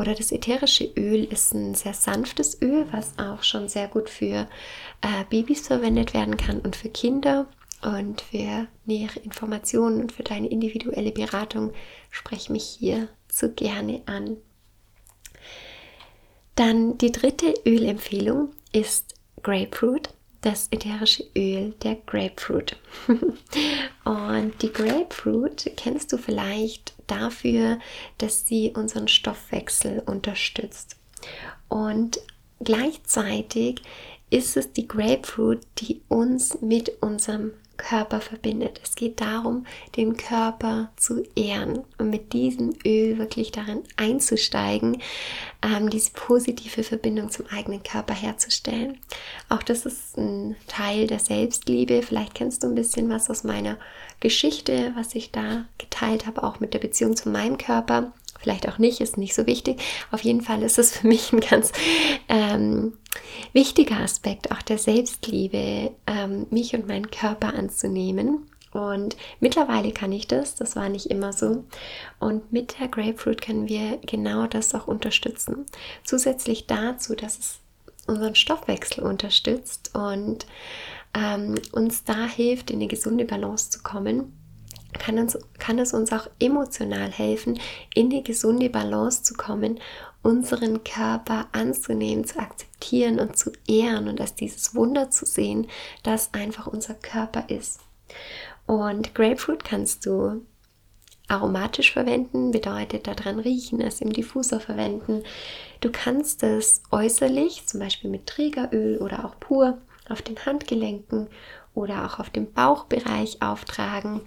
oder das ätherische Öl ist ein sehr sanftes Öl, was auch schon sehr gut für äh, Babys verwendet werden kann und für Kinder. Und für nähere Informationen und für deine individuelle Beratung spreche mich hier so gerne an. Dann die dritte Ölempfehlung ist Grapefruit das ätherische Öl der Grapefruit. und die Grapefruit kennst du vielleicht dafür, dass sie unseren Stoffwechsel unterstützt. Und gleichzeitig ist es die Grapefruit, die uns mit unserem Körper verbindet. Es geht darum, den Körper zu ehren und mit diesem Öl wirklich darin einzusteigen, ähm, diese positive Verbindung zum eigenen Körper herzustellen. Auch das ist ein Teil der Selbstliebe. Vielleicht kennst du ein bisschen was aus meiner Geschichte, was ich da geteilt habe, auch mit der Beziehung zu meinem Körper. Vielleicht auch nicht, ist nicht so wichtig. Auf jeden Fall ist es für mich ein ganz ähm, wichtiger Aspekt auch der Selbstliebe, ähm, mich und meinen Körper anzunehmen. Und mittlerweile kann ich das, das war nicht immer so. Und mit der Grapefruit können wir genau das auch unterstützen. Zusätzlich dazu, dass es unseren Stoffwechsel unterstützt und ähm, uns da hilft, in eine gesunde Balance zu kommen, kann, uns, kann es uns auch emotional helfen, in die gesunde Balance zu kommen, unseren Körper anzunehmen, zu akzeptieren und zu ehren und als dieses Wunder zu sehen, das einfach unser Körper ist. Und Grapefruit kannst du aromatisch verwenden, bedeutet daran riechen, es im Diffusor verwenden. Du kannst es äußerlich, zum Beispiel mit Trägeröl oder auch pur, auf den Handgelenken oder auch auf dem Bauchbereich auftragen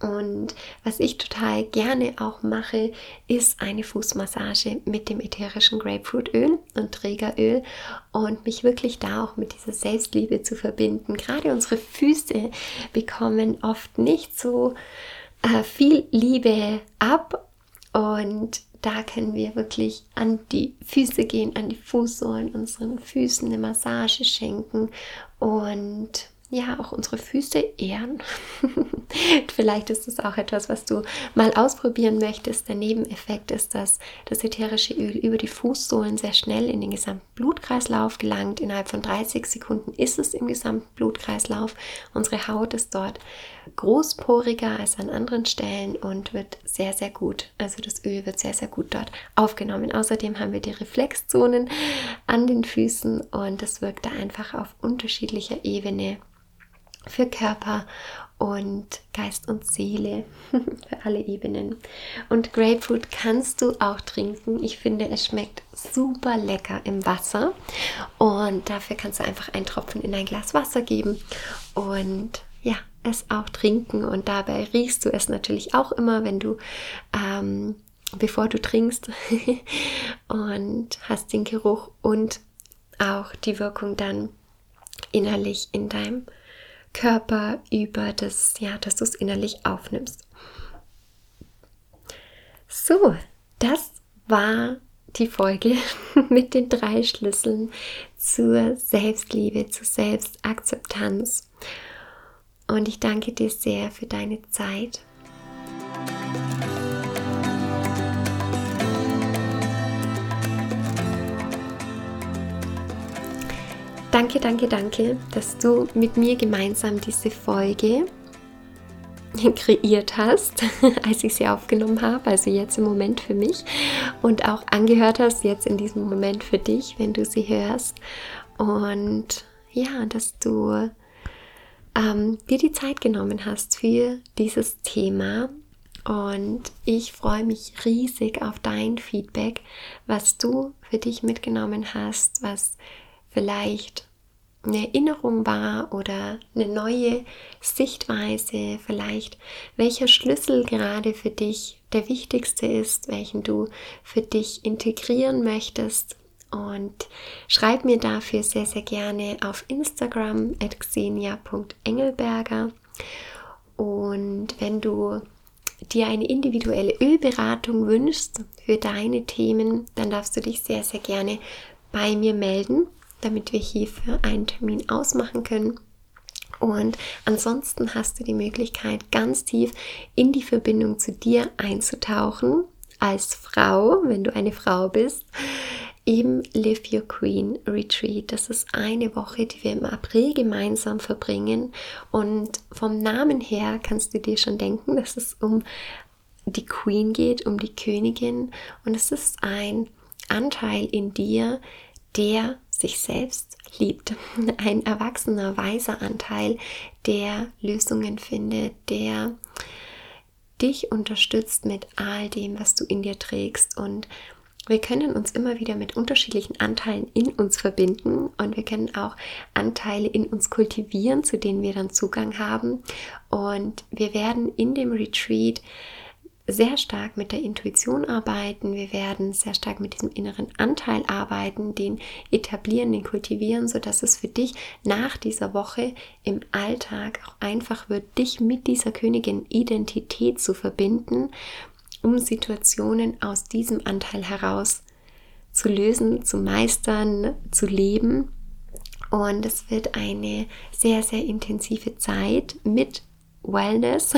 und was ich total gerne auch mache, ist eine Fußmassage mit dem ätherischen Grapefruitöl und Trägeröl und mich wirklich da auch mit dieser Selbstliebe zu verbinden. Gerade unsere Füße bekommen oft nicht so äh, viel Liebe ab und da können wir wirklich an die Füße gehen, an die Fußsohlen, unseren Füßen eine Massage schenken und ja auch unsere Füße ehren. Vielleicht ist es auch etwas, was du mal ausprobieren möchtest. Der Nebeneffekt ist, dass das ätherische Öl über die Fußsohlen sehr schnell in den gesamten Blutkreislauf gelangt. Innerhalb von 30 Sekunden ist es im gesamten Blutkreislauf. Unsere Haut ist dort großporiger als an anderen Stellen und wird sehr, sehr gut. Also das Öl wird sehr, sehr gut dort aufgenommen. Außerdem haben wir die Reflexzonen an den Füßen und das wirkt da einfach auf unterschiedlicher Ebene für Körper und Geist und Seele, für alle Ebenen. Und Grapefruit kannst du auch trinken. Ich finde, es schmeckt super lecker im Wasser. Und dafür kannst du einfach einen Tropfen in ein Glas Wasser geben und ja, es auch trinken. Und dabei riechst du es natürlich auch immer, wenn du, ähm, bevor du trinkst und hast den Geruch und auch die Wirkung dann innerlich in deinem Körper über das, ja, dass du es innerlich aufnimmst. So, das war die Folge mit den drei Schlüsseln zur Selbstliebe, zur Selbstakzeptanz. Und ich danke dir sehr für deine Zeit. Danke, danke, danke, dass du mit mir gemeinsam diese Folge kreiert hast, als ich sie aufgenommen habe, also jetzt im Moment für mich und auch angehört hast, jetzt in diesem Moment für dich, wenn du sie hörst. Und ja, dass du ähm, dir die Zeit genommen hast für dieses Thema. Und ich freue mich riesig auf dein Feedback, was du für dich mitgenommen hast, was vielleicht eine Erinnerung war oder eine neue Sichtweise, vielleicht welcher Schlüssel gerade für dich der wichtigste ist, welchen du für dich integrieren möchtest. Und schreib mir dafür sehr, sehr gerne auf Instagram at xenia.engelberger. Und wenn du dir eine individuelle Ölberatung wünschst für deine Themen, dann darfst du dich sehr, sehr gerne bei mir melden damit wir hierfür einen Termin ausmachen können. Und ansonsten hast du die Möglichkeit, ganz tief in die Verbindung zu dir einzutauchen, als Frau, wenn du eine Frau bist, im Live Your Queen Retreat. Das ist eine Woche, die wir im April gemeinsam verbringen. Und vom Namen her kannst du dir schon denken, dass es um die Queen geht, um die Königin. Und es ist ein Anteil in dir, der sich selbst liebt. Ein erwachsener, weiser Anteil, der Lösungen findet, der dich unterstützt mit all dem, was du in dir trägst. Und wir können uns immer wieder mit unterschiedlichen Anteilen in uns verbinden und wir können auch Anteile in uns kultivieren, zu denen wir dann Zugang haben. Und wir werden in dem Retreat sehr stark mit der Intuition arbeiten. Wir werden sehr stark mit diesem inneren Anteil arbeiten, den etablieren, den kultivieren, sodass es für dich nach dieser Woche im Alltag auch einfach wird, dich mit dieser Königin Identität zu verbinden, um Situationen aus diesem Anteil heraus zu lösen, zu meistern, zu leben. Und es wird eine sehr, sehr intensive Zeit mit Wellness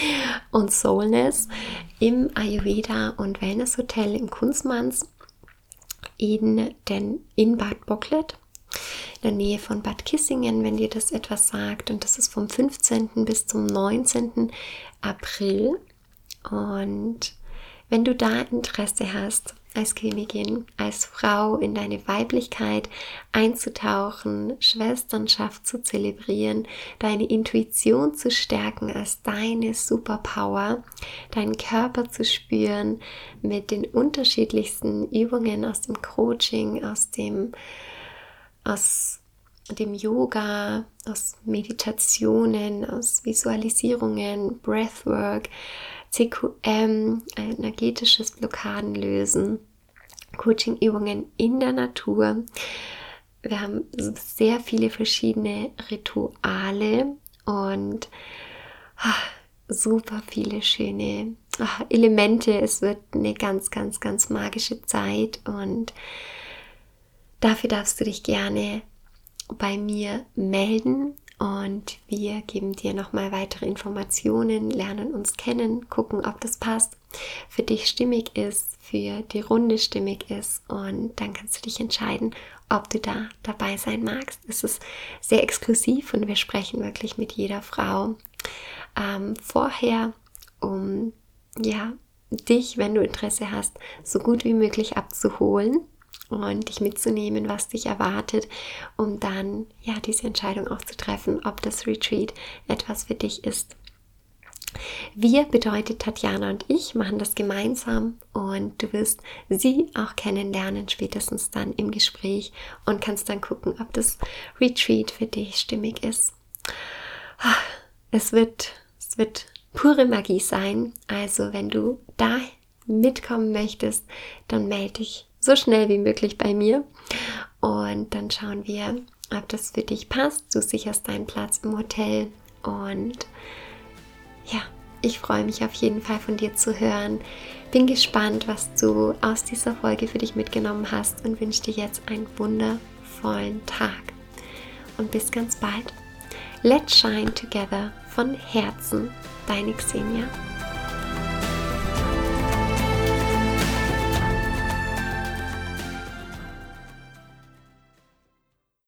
und Soulness im Ayurveda und Wellness Hotel im Kunzmanns in, den, in Bad Bocklet, in der Nähe von Bad Kissingen, wenn dir das etwas sagt. Und das ist vom 15. bis zum 19. April. Und wenn du da Interesse hast, als Königin, als Frau in deine Weiblichkeit einzutauchen, Schwesternschaft zu zelebrieren, deine Intuition zu stärken als deine Superpower, deinen Körper zu spüren mit den unterschiedlichsten Übungen aus dem Coaching, aus dem, aus dem Yoga, aus Meditationen, aus Visualisierungen, Breathwork, CQM, energetisches Blockaden lösen, Coaching-Übungen in der Natur. Wir haben sehr viele verschiedene Rituale und ach, super viele schöne ach, Elemente. Es wird eine ganz, ganz, ganz magische Zeit und dafür darfst du dich gerne bei mir melden und wir geben dir nochmal weitere Informationen, lernen uns kennen, gucken, ob das passt, für dich stimmig ist, für die Runde stimmig ist und dann kannst du dich entscheiden, ob du da dabei sein magst. Es ist sehr exklusiv und wir sprechen wirklich mit jeder Frau ähm, vorher, um ja dich, wenn du Interesse hast, so gut wie möglich abzuholen und dich mitzunehmen, was dich erwartet, um dann ja diese Entscheidung auch zu treffen, ob das Retreat etwas für dich ist. Wir bedeutet Tatjana und ich machen das gemeinsam und du wirst sie auch kennenlernen, spätestens dann im Gespräch und kannst dann gucken, ob das Retreat für dich stimmig ist. Es wird, es wird pure Magie sein. Also wenn du da mitkommen möchtest, dann melde dich so schnell wie möglich bei mir und dann schauen wir, ob das für dich passt. Du sicherst deinen Platz im Hotel und ja, ich freue mich auf jeden Fall von dir zu hören. Bin gespannt, was du aus dieser Folge für dich mitgenommen hast und wünsche dir jetzt einen wundervollen Tag. Und bis ganz bald. Let's shine together von Herzen, deine Xenia.